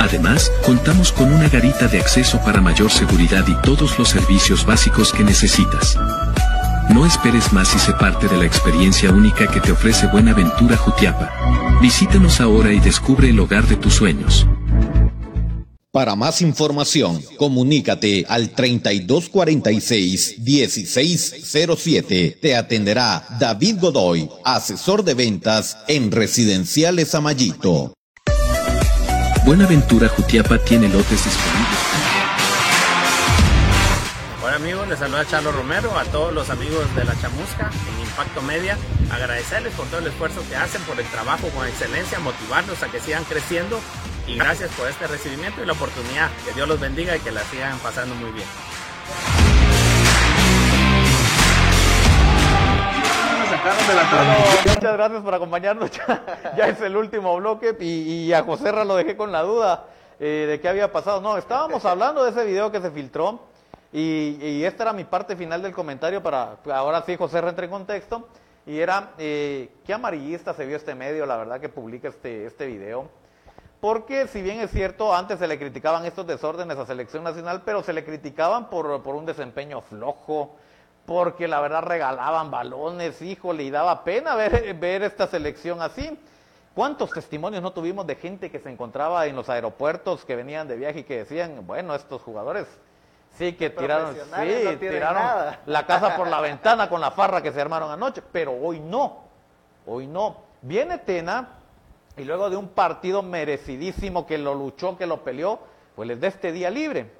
Además, contamos con una garita de acceso para mayor seguridad y todos los servicios básicos que necesitas. No esperes más y sé parte de la experiencia única que te ofrece Buenaventura Jutiapa. Visítanos ahora y descubre el hogar de tus sueños. Para más información, comunícate al 3246-1607. Te atenderá David Godoy, asesor de ventas en Residenciales Amayito. Buenaventura Jutiapa tiene lotes disponibles. Hola amigos, les saluda Charlo Romero, a todos los amigos de La Chamusca en Impacto Media, agradecerles por todo el esfuerzo que hacen, por el trabajo con excelencia, motivarlos a que sigan creciendo y gracias por este recibimiento y la oportunidad. Que Dios los bendiga y que la sigan pasando muy bien. Muchas gracias por acompañarnos. Ya es el último bloque y, y a José Ra lo dejé con la duda eh, de qué había pasado. No, estábamos hablando de ese video que se filtró y, y esta era mi parte final del comentario para, ahora sí José Ra entre en contexto. Y era, eh, qué amarillista se vio este medio, la verdad que publica este, este video. Porque si bien es cierto, antes se le criticaban estos desórdenes a selección nacional, pero se le criticaban por, por un desempeño flojo, porque la verdad regalaban balones, híjole, y daba pena ver, ver esta selección así. ¿Cuántos testimonios no tuvimos de gente que se encontraba en los aeropuertos, que venían de viaje y que decían, bueno, estos jugadores sí que tiraron, sí, no tiraron nada. la casa por la ventana con la farra que se armaron anoche, pero hoy no, hoy no. Viene Tena y luego de un partido merecidísimo que lo luchó, que lo peleó, pues les da este día libre.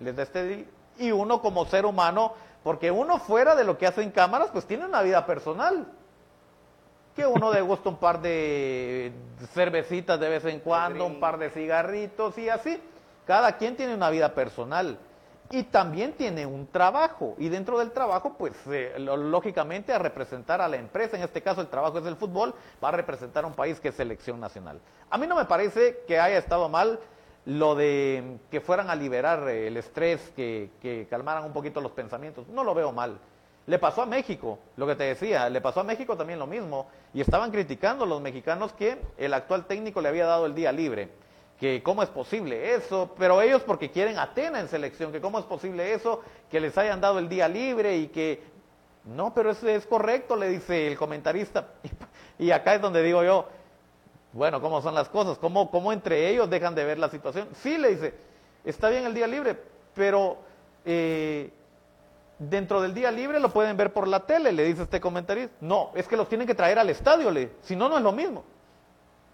Les da este di- y uno como ser humano, porque uno fuera de lo que hace en cámaras, pues tiene una vida personal. Que uno degusta un par de cervecitas de vez en cuando, un par de cigarritos y así. Cada quien tiene una vida personal y también tiene un trabajo. Y dentro del trabajo, pues eh, lógicamente a representar a la empresa, en este caso el trabajo es el fútbol, va a representar a un país que es selección nacional. A mí no me parece que haya estado mal lo de que fueran a liberar eh, el estrés, que, que calmaran un poquito los pensamientos. No lo veo mal. Le pasó a México, lo que te decía, le pasó a México también lo mismo. Y estaban criticando los mexicanos que el actual técnico le había dado el día libre. Que cómo es posible eso, pero ellos porque quieren Atena en selección, que cómo es posible eso, que les hayan dado el día libre y que... No, pero eso es correcto, le dice el comentarista. Y acá es donde digo yo, bueno, ¿cómo son las cosas? ¿Cómo, ¿Cómo entre ellos dejan de ver la situación? Sí, le dice, está bien el día libre, pero eh, dentro del día libre lo pueden ver por la tele, le dice este comentarista. No, es que los tienen que traer al estadio, si no, no es lo mismo.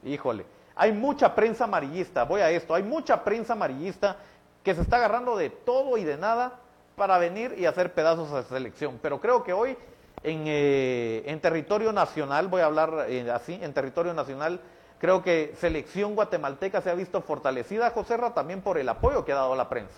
Híjole, hay mucha prensa amarillista, voy a esto, hay mucha prensa amarillista que se está agarrando de todo y de nada para venir y hacer pedazos a selección. Pero creo que hoy en, eh, territorio nacional, voy a hablar eh, así, en territorio nacional, creo que selección guatemalteca se ha visto fortalecida, Joserra, también por el apoyo que ha dado la prensa.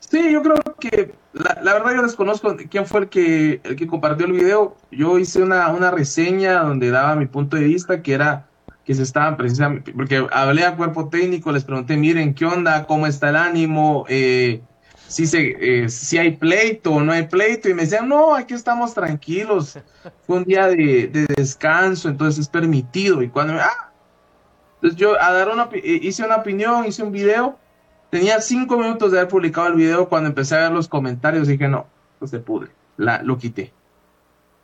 Sí, yo creo que la, la, verdad yo desconozco quién fue el que, el que compartió el video. Yo hice una, una reseña donde daba mi punto de vista, que era que se estaban precisamente, porque hablé a cuerpo técnico, les pregunté, miren, ¿qué onda? ¿Cómo está el ánimo? Eh, si, se, eh, si hay pleito o no hay pleito, y me decían, no, aquí estamos tranquilos, fue un día de, de descanso, entonces es permitido, y cuando me, ah, entonces yo a dar una, eh, hice una opinión, hice un video, tenía cinco minutos de haber publicado el video, cuando empecé a ver los comentarios dije, no, pues se pudre, la, lo quité,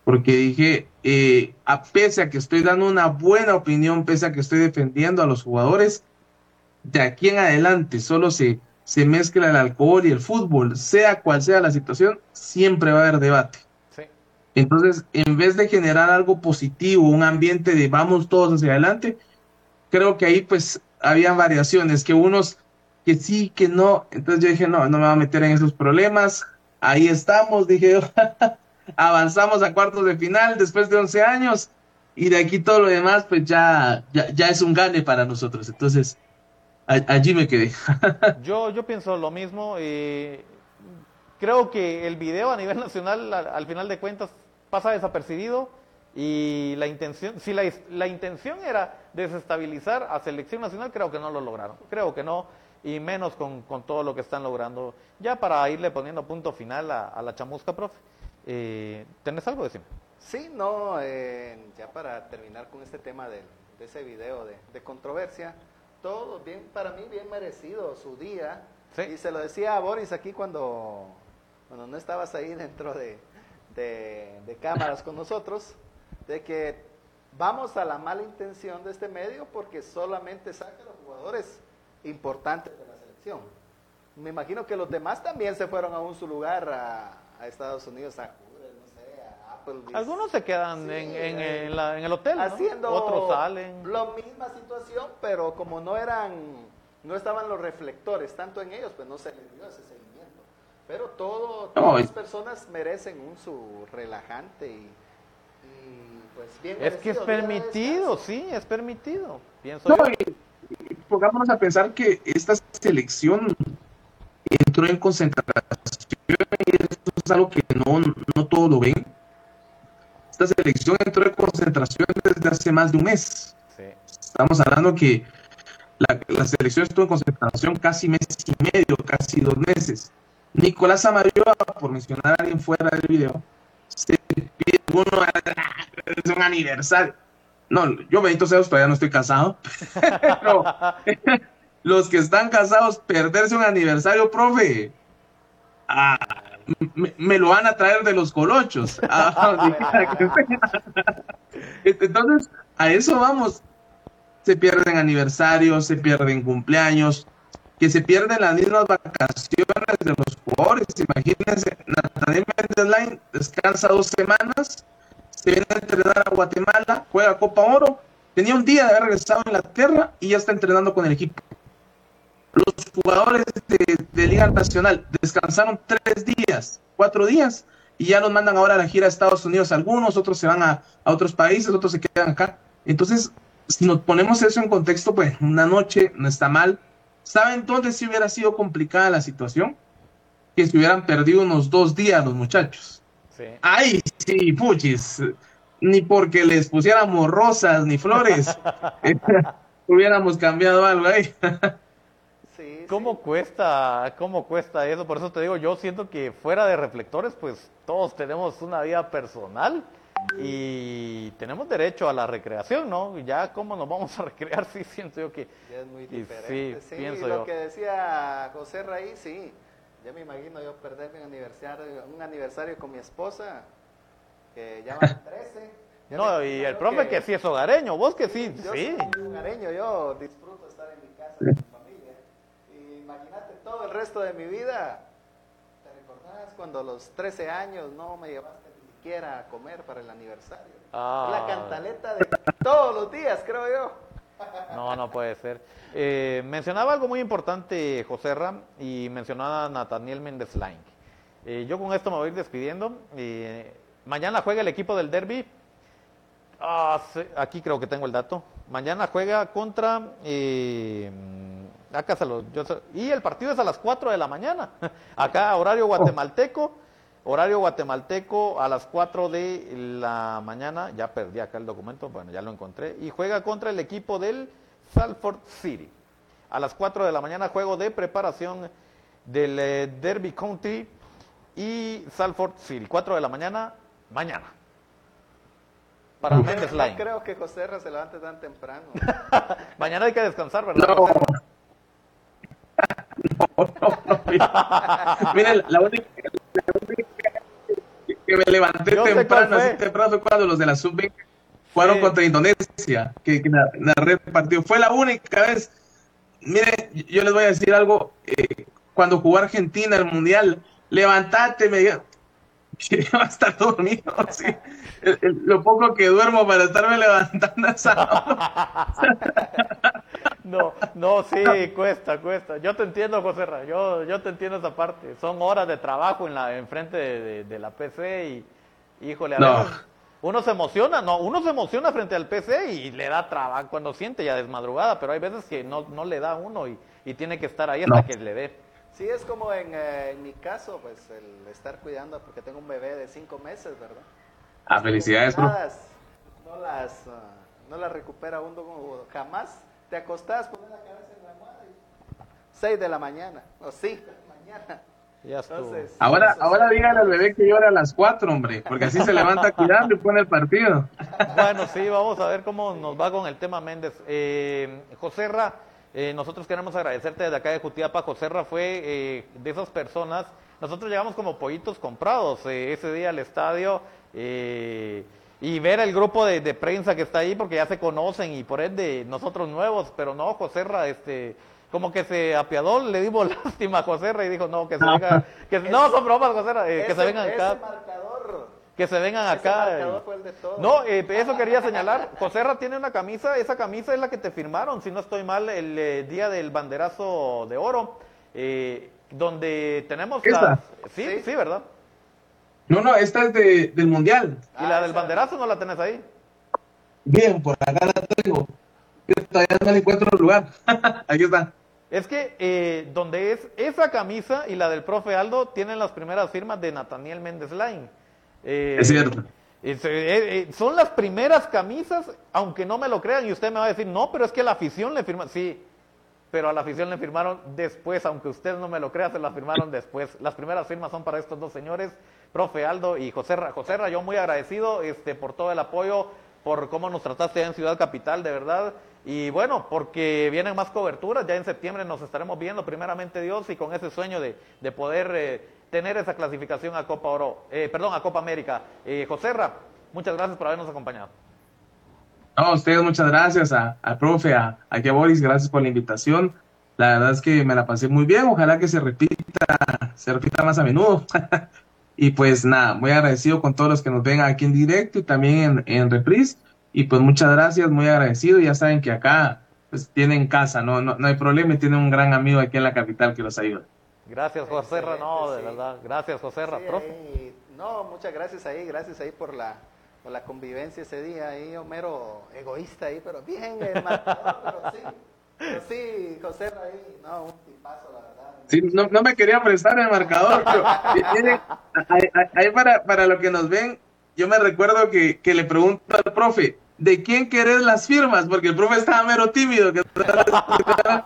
porque dije, eh, a pese a que estoy dando una buena opinión, pese a que estoy defendiendo a los jugadores, de aquí en adelante solo se se mezcla el alcohol y el fútbol, sea cual sea la situación, siempre va a haber debate. Sí. Entonces, en vez de generar algo positivo, un ambiente de vamos todos hacia adelante, creo que ahí pues habían variaciones, que unos que sí, que no. Entonces yo dije, no, no me voy a meter en esos problemas. Ahí estamos, dije, avanzamos a cuartos de final después de 11 años y de aquí todo lo demás pues ya, ya, ya es un gane para nosotros. Entonces, allí me quedé. yo, yo pienso lo mismo. Eh, creo que el video a nivel nacional, al, final de cuentas, pasa desapercibido. Y la intención, si la, la, intención era desestabilizar a selección nacional, creo que no lo lograron. Creo que no, y menos con, con todo lo que están logrando. Ya para irle poniendo punto final a, a la chamusca, profe. Eh, ¿Tenés algo de decir? Sí, no, eh, ya para terminar con este tema de, de ese video de, de controversia, todo bien, para mí bien merecido su día. Y se lo decía a Boris aquí cuando, cuando no estabas ahí dentro de, de, cámaras con nosotros, de que vamos a la mala intención de este medio porque solamente saca a los jugadores importantes de la selección. Me imagino que los demás también se fueron a su lugar a, a Estados Unidos a algunos se quedan en, en, en, el hotel, haciendo otros salen. La misma situación, pero como no eran, no estaban los reflectores tanto en ellos, pues no se les dio ese seguimiento. Pero todo, todas las personas merecen un su relajante y, pues bien Es que es permitido, sí, es permitido. Pienso no, pongámonos a pensar que esta selección entró en concentración es algo que no, no todos lo ven esta selección entró en concentración desde hace más de un mes. Estamos hablando que la, selección estuvo en concentración casi mes y medio, casi dos meses. Nicolás Amarioa, por mencionar a alguien fuera del video, se pide uno, es un aniversario. No, yo bendito sea todavía no estoy casado, pero los que están casados, perderse un aniversario, profe. Ah, me, lo van a traer de los colochos. Ah, Entonces, a eso vamos. Se pierden aniversarios, se pierden cumpleaños, que se pierden las mismas vacaciones de los jugadores. Imagínense, Nathaniel Mendes descansa dos semanas, se viene a entrenar a Guatemala, juega Copa Oro, tenía un día de haber regresado a Inglaterra y ya está entrenando con el equipo. Los jugadores de, Liga Nacional descansaron tres días, cuatro días, y ya nos mandan ahora a la gira a Estados Unidos algunos, otros se van a, otros países, otros se quedan acá. Entonces, si nos ponemos eso en contexto, pues una noche no está mal. ¿Saben dónde si hubiera sido complicada la situación? Que se hubieran perdido unos dos días los muchachos. Sí. Ay, sí, puchis. Ni porque les pusiéramos rosas ni flores. hubiéramos cambiado algo ahí. ¿Cómo cuesta, cómo cuesta eso? Por eso te digo, yo siento que fuera de reflectores, pues todos tenemos una vida personal y tenemos derecho a la recreación, ¿no? Ya cómo nos vamos a recrear, sí, siento yo que... Ya es muy diferente, sí, pienso lo que decía José Raíz, sí, ya me imagino yo perder mi aniversario, un aniversario con mi esposa, que ya van 13. no, y el profe que... sí es hogareño, vos que sí, yo sí. Soy hogareño, yo disfruto estar en mi casa todo el resto de mi vida. ¿Te recordás cuando a los 13 años no me llevaste ni siquiera a comer para el aniversario? La ah. cantaleta de todos los días, creo yo. No, no puede ser. Eh, mencionaba algo muy importante José Ram y mencionaba a Nathaniel Méndez Lang. Eh, yo con esto me voy a ir despidiendo. Eh, mañana juega el equipo del Derby. Ah, sí, aquí creo que tengo el dato. Mañana juega contra. Acá se lo- yo se- y el partido es a las 4 de la mañana. Acá, horario guatemalteco. Horario guatemalteco a las 4 de la mañana. Ya perdí acá el documento. Bueno, ya lo encontré. Y juega contra el equipo del Salford City. A las 4 de la mañana, juego de preparación del eh, Derby County y Salford City. 4 de la mañana, mañana. Para Mendes No Line. creo que José R. se levante tan temprano. Mañana hay que descansar, ¿verdad? No. José? Miren, la única, la única que me levanté Yo temprano, así temprano fue cuando los de la sub-20 jugaron Sí. contra Indonesia, que, que na- narré el partido. Fue la única vez. Miren, yo les voy a decir algo. eh, cuando jugó Argentina el Mundial, levantate, me que iba a estar dormido. sí. El- el- lo poco que duermo para estarme levantando esa. No, no, sí, cuesta, cuesta. Yo te entiendo, José Ra, yo, yo te entiendo esa parte. Son horas de trabajo en la enfrente de, de- de la PC y, híjole, a No. veces uno se emociona, no, uno se emociona frente al PC y le da trabajo cuando siente ya desmadrugada, pero hay veces que no, no le da a uno y, y tiene que estar ahí hasta No. que le dé. Sí, es como en, eh, en mi caso, pues el estar cuidando, porque tengo un bebé de cinco meses, ¿verdad? Ah, felicidades, bro. Las- No las, ah, no las recupera uno jamás. Te acostás, pones la cabeza en la almohada y 6 de la mañana, o 5 de la mañana. Ya estuvo. Entonces, Ahora, eso ahora sí. díganle al bebé que llora a las cuatro, hombre, porque así se levanta cuidando y pone el partido. Bueno, sí, vamos a ver cómo nos va con el tema Méndez. Eh, José Ra, eh, nosotros queremos agradecerte desde acá de Jutiapa. José fue eh, de esas personas. Nosotros llegamos como pollitos comprados eh, ese día al estadio eh, y ver el grupo de, de prensa que está ahí porque ya se conocen y por ende nosotros nuevos, pero no, José este, como que se apiadó, le dimos lástima a José y dijo, no, que se venga, que, no, son bromas, José eh, que Ese- se vengan acá. Marcador, Que se vengan acá. marcador y- fue el de todos. No, eh, eso quería señalar. Joserra tiene una camisa, esa camisa es la que te firmaron, si no estoy mal, el eh, día del banderazo de oro, eh, donde tenemos ¿Esta? las... Sí, Sí. sí, ¿verdad? No, no, esta es de, del mundial. Y Ah, la del esa- banderazo no la tenés ahí. Bien, por acá la tengo. Yo todavía no le encuentro lugar. Aquí está. Es que eh, donde es esa camisa y la del profe Aldo tienen las primeras firmas de Nathaniel Méndez Line. Eh, Es cierto. eh, eh, son las primeras camisas, aunque no me lo crean, y usted me va a decir, no, pero es que la afición le firma. Sí, pero a la afición le firmaron después, aunque usted no me lo crea, se la firmaron después. Las primeras firmas son para estos dos señores, profe Aldo y José Ra. José Ra, yo muy agradecido este, por todo el apoyo, por cómo nos trataste en Ciudad Capital, de verdad. Y bueno, porque vienen más coberturas, ya en septiembre nos estaremos viendo, primeramente Dios, y con ese sueño de, de poder eh, tener esa clasificación a Copa Oro, eh, perdón, a Copa América. Eh, José Ra, muchas gracias por habernos acompañado. No, a ustedes muchas gracias, a- al profe, a, a Boris, gracias por la invitación. La verdad es que me la pasé muy bien, ojalá que se repita, se repita más a menudo. y pues nada, muy agradecido con todos los que nos ven aquí en directo y también en, en reprise. Y pues muchas gracias, muy agradecido. Ya saben que acá pues tienen casa, no, no, no hay problema y tienen un gran amigo aquí en la capital que los ayuda. Gracias, José Ra, no, de sí. verdad. Gracias, José Ra, Sí, profe. ahí- no, muchas gracias ahí, gracias ahí por la, por la convivencia ese día ahí, Homero egoísta ahí, pero bien el marcador, pero sí, pero sí, José ahí, no, un tipazo la verdad. Sí, no, no me quería prestar el marcador, pero miren, ahí, ahí- ahí para, para lo que nos ven, yo me recuerdo que, que le pregunto al profe, ¿de quién querés las firmas? Porque el profe estaba mero tímido. que-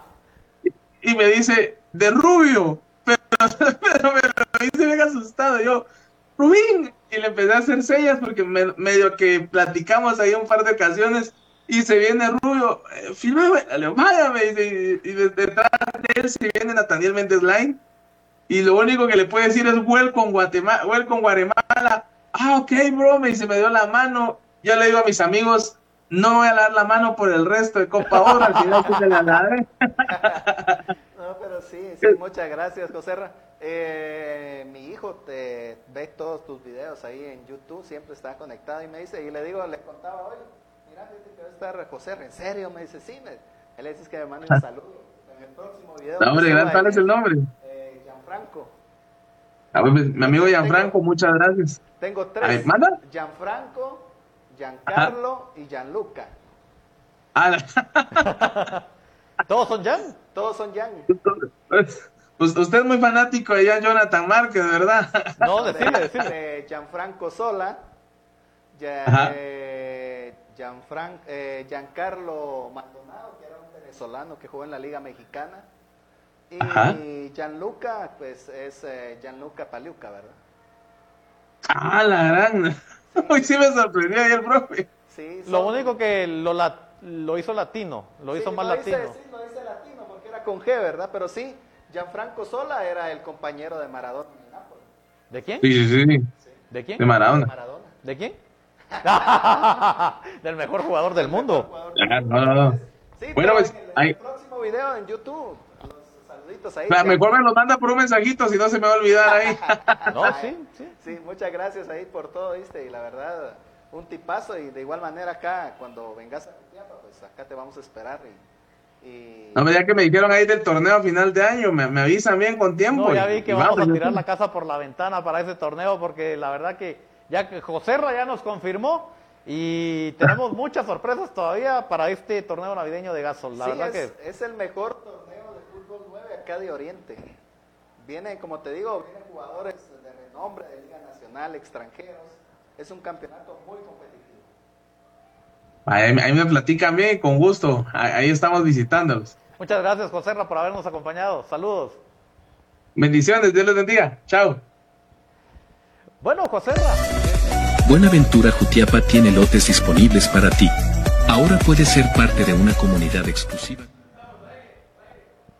y me dice, de Rubio. Pero, pero me lo dice bien asustado. Yo, Rubín. Y le empecé a hacer señas porque me- medio que platicamos ahí un par de ocasiones. Y se viene Rubio, eh, vaya, me dice, y, y de- detrás de él se viene Nathaniel Méndez Line. Y lo único que le puede decir es welcome Guatemala, welcome Guatemala. Ah, ok, bro, me dice, me dio la mano. Ya le digo a mis amigos, no voy a dar la mano por el resto de Copa Oro, al final se la daré. Sí, sí, muchas gracias, José Ra. Eh, mi hijo te ve todos tus videos ahí en YouTube, siempre está conectado y me dice, y le digo, le contaba hoy, mira, fíjate que va a estar José, ¿en serio? Me dice, sí, me, él le dice que me mande un saludo. En el próximo video. No, hombre, que suba ¿cuál es el nombre? Eh, Gianfranco. A ver, mi amigo Gianfranco, muchas gracias. Tengo ver, tres. ¿manda? Gianfranco, Giancarlo y Gianluca. Ah, ¿Todos son Jan? Todos son Gian. pues, pues usted es muy fanático de Jan Jonathan Márquez, ¿verdad? No, decirle, decirle. De Gianfranco Sola, Gia- Ajá. eh, Gianfran- eh, Giancarlo Maldonado, que era un venezolano que jugó en la Liga Mexicana. Y Ajá. Gianluca, pues es eh, Gianluca Paliuca, ¿verdad? Ah, la gran. Hoy sí me sorprendió ahí el profe. Sí, Lo único que lo, la- lo hizo latino, lo Sí, hizo más lo latino. sí, hice era con G, ¿verdad? Pero sí, Gianfranco Sola era el compañero de Maradona en. ¿De quién? Sí, sí, sí. ¿De quién? De Maradona. Maradona. ¿De quién? Del mejor jugador del mundo. Ah, no, no, no. Sí, Bueno, pues, en el, próximo video en YouTube, los saluditos ahí. Gian- mejor me lo manda por un mensajito, si no se me va a olvidar ahí. No, sí, sí. Sí, muchas gracias ahí por todo, ¿viste? Y la verdad, un tipazo. Y de igual manera acá, cuando vengas a Tiapa, pues acá te vamos a esperar. Y, y- No, ya que me dijeron ahí del torneo a final de año, me, me avisan bien con tiempo. No, ya vi que y vamos a tirar la casa por la ventana para ese torneo porque la verdad que ya que José ya nos confirmó y tenemos muchas sorpresas todavía para este torneo navideño de Gasol. La sí, verdad es, que es el mejor torneo de fútbol 9 acá de Oriente. Vienen, como te digo, vienen jugadores de renombre, de Liga Nacional, extranjeros. Es un campeonato muy competitivo. Ahí, ahí me platican bien, con gusto. Ahí, ahí estamos visitándolos. muchas gracias José por habernos acompañado. Saludos. Bendiciones, Dios les bendiga. Chao. Bueno, José Buenaventura Jutiapa tiene lotes disponibles para ti. Ahora puedes ser parte de una comunidad exclusiva.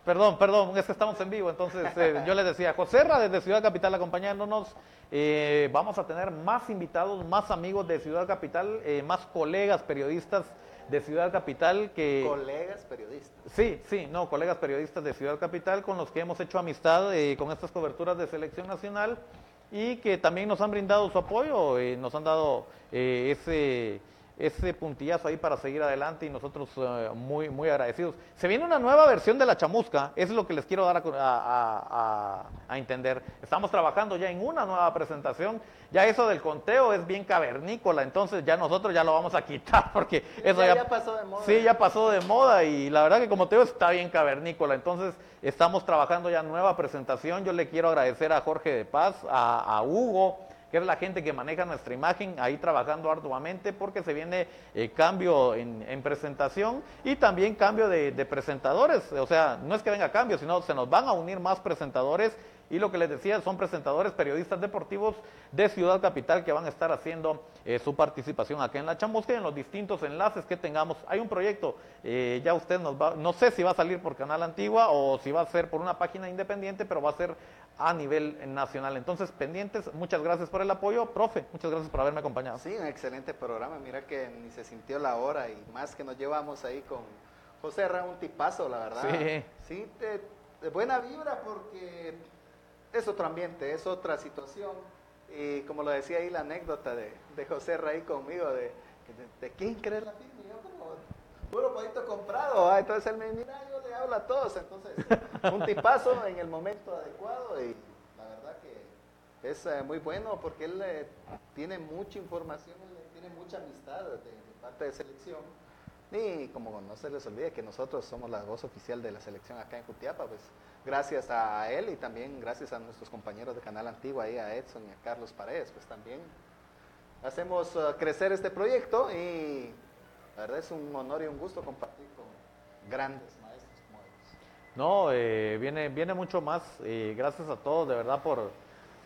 Perdón, perdón, es que estamos en vivo, entonces eh, yo les decía, José Ra desde Ciudad Capital acompañándonos, eh, vamos a tener más invitados, más amigos de Ciudad Capital, eh, más colegas periodistas de Ciudad Capital que... Colegas periodistas. Sí, sí, no, colegas periodistas de Ciudad Capital con los que hemos hecho amistad con estas coberturas de selección nacional y que también nos han brindado su apoyo, nos han dado ese, ese puntillazo ahí para seguir adelante y nosotros eh, muy, muy agradecidos. Se viene una nueva versión de la chamusca, eso es lo que les quiero dar a, a- a- a entender. Estamos trabajando ya en una nueva presentación, ya eso del conteo es bien cavernícola, entonces ya nosotros ya lo vamos a quitar porque eso Ya- ya, ya pasó de moda. Sí, ya pasó de moda y la verdad que como te digo está bien cavernícola. Entonces estamos trabajando ya nueva presentación. Yo le quiero agradecer a Jorge de Paz, a Hugo, que es la gente que maneja nuestra imagen, ahí trabajando arduamente porque se viene eh, cambio en, en presentación y también cambio de presentadores. O sea, no es que venga cambio, sino se nos van a unir más presentadores y lo que les decía son presentadores, periodistas deportivos de Ciudad Capital que van a estar haciendo eh, su participación acá en la chamusca y en los distintos enlaces que tengamos. Hay un proyecto, eh, ya usted nos va, no sé si va a salir por Canal Antigua o si va a ser por una página independiente, pero va a ser a nivel nacional. Entonces, pendientes, muchas gracias por el apoyo, profe, muchas gracias por haberme acompañado. Sí, un excelente programa. Mira que ni se sintió la hora y más que nos llevamos ahí con José Herrera, un tipazo, la verdad. Sí. Sí, de buena vibra porque es otro ambiente, es otra situación. Y como lo decía ahí la anécdota de, de José ahí conmigo, de, de, quién crees la firma? Yo como, puro poquito comprado. ah, Entonces él me mira, yo le hablo a todos. Entonces, un tipazo en el momento adecuado y la verdad que es eh, muy bueno porque él eh, tiene mucha información, él tiene mucha amistad de, de parte de selección. Y como no se les olvide que nosotros somos la voz oficial de la selección acá en Jutiapa, pues gracias a él y también gracias a nuestros compañeros de Canal Antigua, ahí a Edson y a Carlos Paredes, pues también hacemos eh, crecer este proyecto y la verdad es un honor y un gusto compartir con grandes maestros como ellos. No, eh, viene, viene mucho más. gracias a todos, de verdad, por,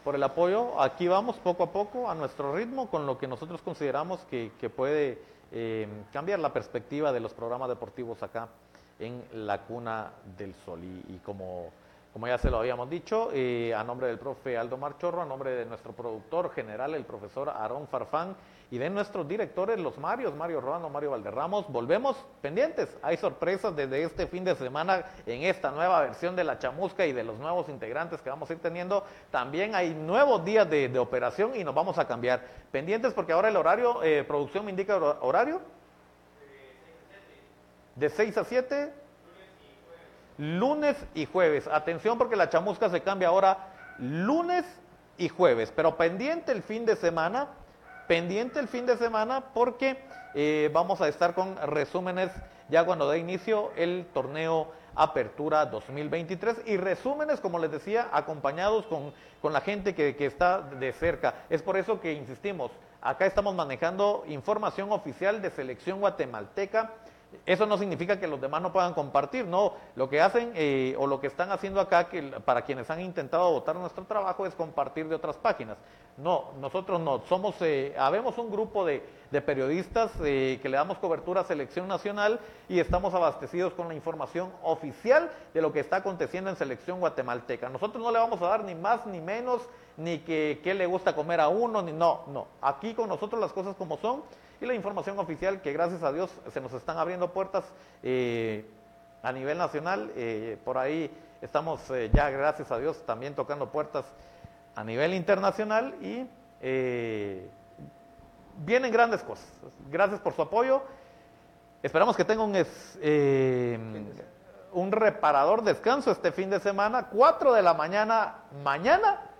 por el apoyo. Aquí vamos poco a poco, a nuestro ritmo, con lo que nosotros consideramos que, que puede eh, cambiar la perspectiva de los programas deportivos acá en la Cuna del Sol. Y, y como, como ya se lo habíamos dicho, eh, a nombre del profe Aldo Marchorro, a nombre de nuestro productor general, el profesor Aarón Farfán, y de nuestros directores, los Marios, Mario Rodano, Mario Valderramos, volvemos pendientes. Hay sorpresas desde este fin de semana en esta nueva versión de la chamusca y de los nuevos integrantes que vamos a ir teniendo. También hay nuevos días de, de operación y nos vamos a cambiar. Pendientes porque ahora el horario, eh, producción me indica hor- horario. de 6 a 7, lunes y jueves. Atención porque la chamusca se cambia ahora lunes y jueves, pero pendiente el fin de semana, pendiente el fin de semana porque eh, vamos a estar con resúmenes ya cuando dé inicio el torneo Apertura 2023 y resúmenes, como les decía, acompañados con, con la gente que, que está de cerca. Es por eso que insistimos, acá estamos manejando información oficial de selección guatemalteca eso no significa que los demás no puedan compartir, no. Lo que hacen eh, o lo que están haciendo acá, que para quienes han intentado votar nuestro trabajo, es compartir de otras páginas. No, nosotros no. Somos, eh, habemos un grupo de, periodistas eh, que le damos cobertura a Selección Nacional y estamos abastecidos con la información oficial de lo que está aconteciendo en Selección Guatemalteca. Nosotros no le vamos a dar ni más ni menos, ni que qué le gusta comer a uno, ni no, no. Aquí con nosotros las cosas como son y la información oficial que gracias a Dios se nos están abriendo puertas eh, a nivel nacional. Eh, por ahí estamos eh, ya, gracias a Dios, también tocando puertas a nivel internacional y vienen grandes cosas. Gracias por su apoyo. Esperamos que tenga un, un reparador descanso este fin de semana, 4 de la mañana, mañana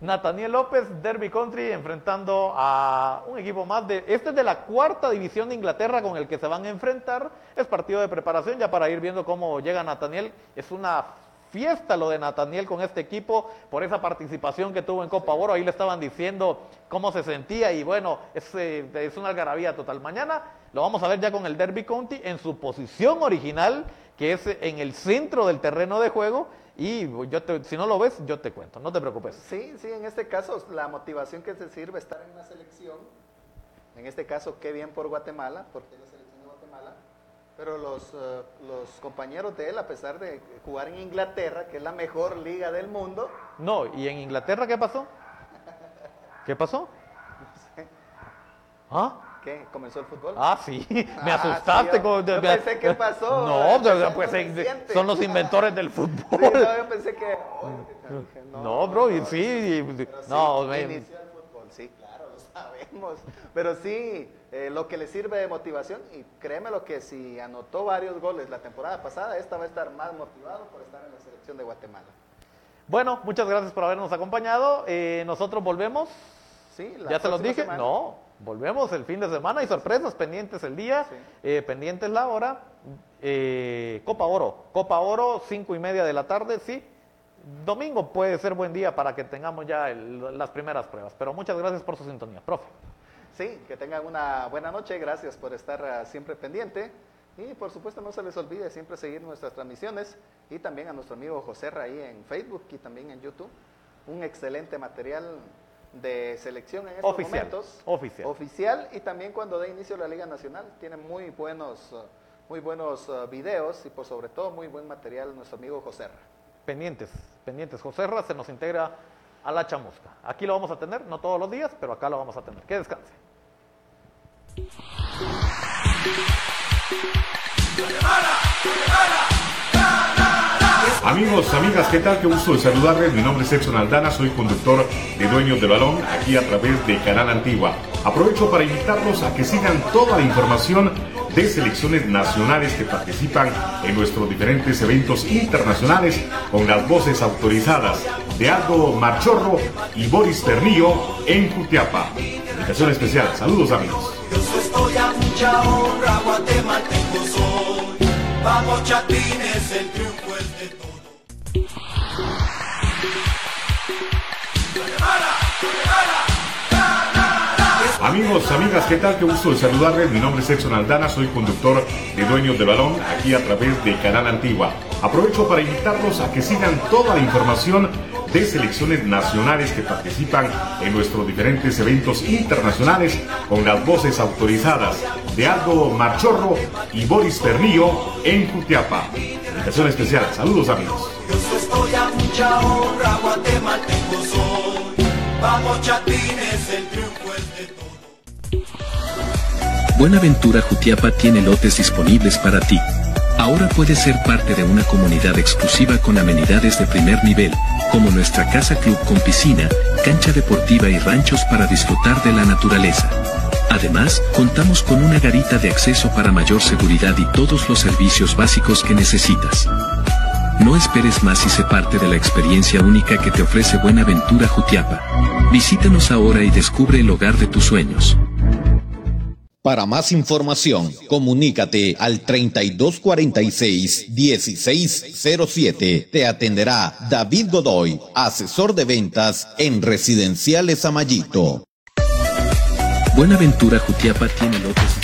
Nathaniel López, Derby Country, enfrentando a un equipo más de. Este es de la cuarta división de Inglaterra con el que se van a enfrentar. Es partido de preparación ya para ir viendo cómo llega Nathaniel. Es una fiesta lo de Nathaniel con este equipo por esa participación que tuvo en Copa Oro. Ahí le estaban diciendo cómo se sentía y bueno, es, eh, es una algarabía total. Mañana lo vamos a ver ya con el Derby County en su posición original, que es en el centro del terreno de juego y yo si no lo ves, yo te cuento, no te preocupes. Sí, sí, en este caso la motivación que se sirve estar en una selección, en este caso qué bien por Guatemala, porque es la selección de Guatemala, pero los, eh, los compañeros de él, a pesar de jugar en Inglaterra, que es la mejor liga del mundo. No, ¿y en Inglaterra qué pasó? ¿Qué pasó? ¿Ah? ¿Qué? ¿Comenzó el fútbol? Ah, sí, me ah, asustaste. con, yo, pensé que pasó. No, pues son los inventores del fútbol. Sí, no, yo pensé que... no, bro, y sí, no, me... inició el fútbol, sí, claro, lo sabemos. Pero sí, eh, lo que le sirve de motivación, y créeme lo que si anotó varios goles la temporada pasada, esta va a estar más motivado por estar en la selección de Guatemala. Bueno, muchas gracias por habernos acompañado. Eh, nosotros volvemos. Sí, la ¿Ya se los dije? No, volvemos el fin de semana y sorpresas pendientes el día, eh, pendientes la hora. Eh, Copa Oro, Copa Oro, cinco y media de la tarde, sí. Domingo puede ser buen día para que tengamos ya las primeras pruebas, pero muchas gracias por su sintonía, profe. Sí, que tengan una buena noche, gracias por estar ah, siempre pendiente y por supuesto no se les olvide siempre seguir nuestras transmisiones y también a nuestro amigo José Raí en Facebook y también en YouTube. Un excelente material de selección en estos oficial, momentos. Oficial. Oficial y también cuando dé inicio la Liga Nacional. Tiene muy buenos, uh, muy buenos uh, videos y por sobre todo muy buen material nuestro amigo José Pendientes, pendientes. José se nos integra a la chamusca. Aquí lo vamos a tener, no todos los días, pero acá lo vamos a tener. Que descanse. Amigos, amigas, ¿qué tal? Qué gusto de saludarles. Mi nombre es Edson Aldana, soy conductor de Dueños del Balón aquí a través de Canal Antigua. Aprovecho para invitarlos a que sigan toda la información de selecciones nacionales que participan en nuestros diferentes eventos internacionales con las voces autorizadas de Aldo Marchorro y Boris Pernillo en Jutiapa. Invitación especial. Saludos amigos. Vamos chatines, el triunfo Amigos, amigas, ¿qué tal? Qué gusto de saludarles. Mi nombre es Edson Aldana, soy conductor de Dueños de Balón aquí a través de Canal Antigua. Aprovecho para invitarlos a que sigan toda la información de selecciones nacionales que participan en nuestros diferentes eventos internacionales con las voces autorizadas de Aldo Marchorro y Boris Pernillo en Jutiapa. Invitación especial. Saludos amigos. Chatines, el triunfo es de Buenaventura Jutiapa tiene lotes disponibles para ti. Ahora puedes ser parte de una comunidad exclusiva con amenidades de primer nivel, como nuestra casa club con piscina, cancha deportiva y ranchos para disfrutar de la naturaleza. Además, contamos con una garita de acceso para mayor seguridad y todos los servicios básicos que necesitas. No esperes más y sé parte de la experiencia única que te ofrece Buenaventura Jutiapa. Visítanos ahora y descubre el hogar de tus sueños. Para más información, comunícate al 3246-1607. Te atenderá David Godoy, asesor de ventas en Residenciales Amayito. Buenaventura Jutiapa tiene lotes.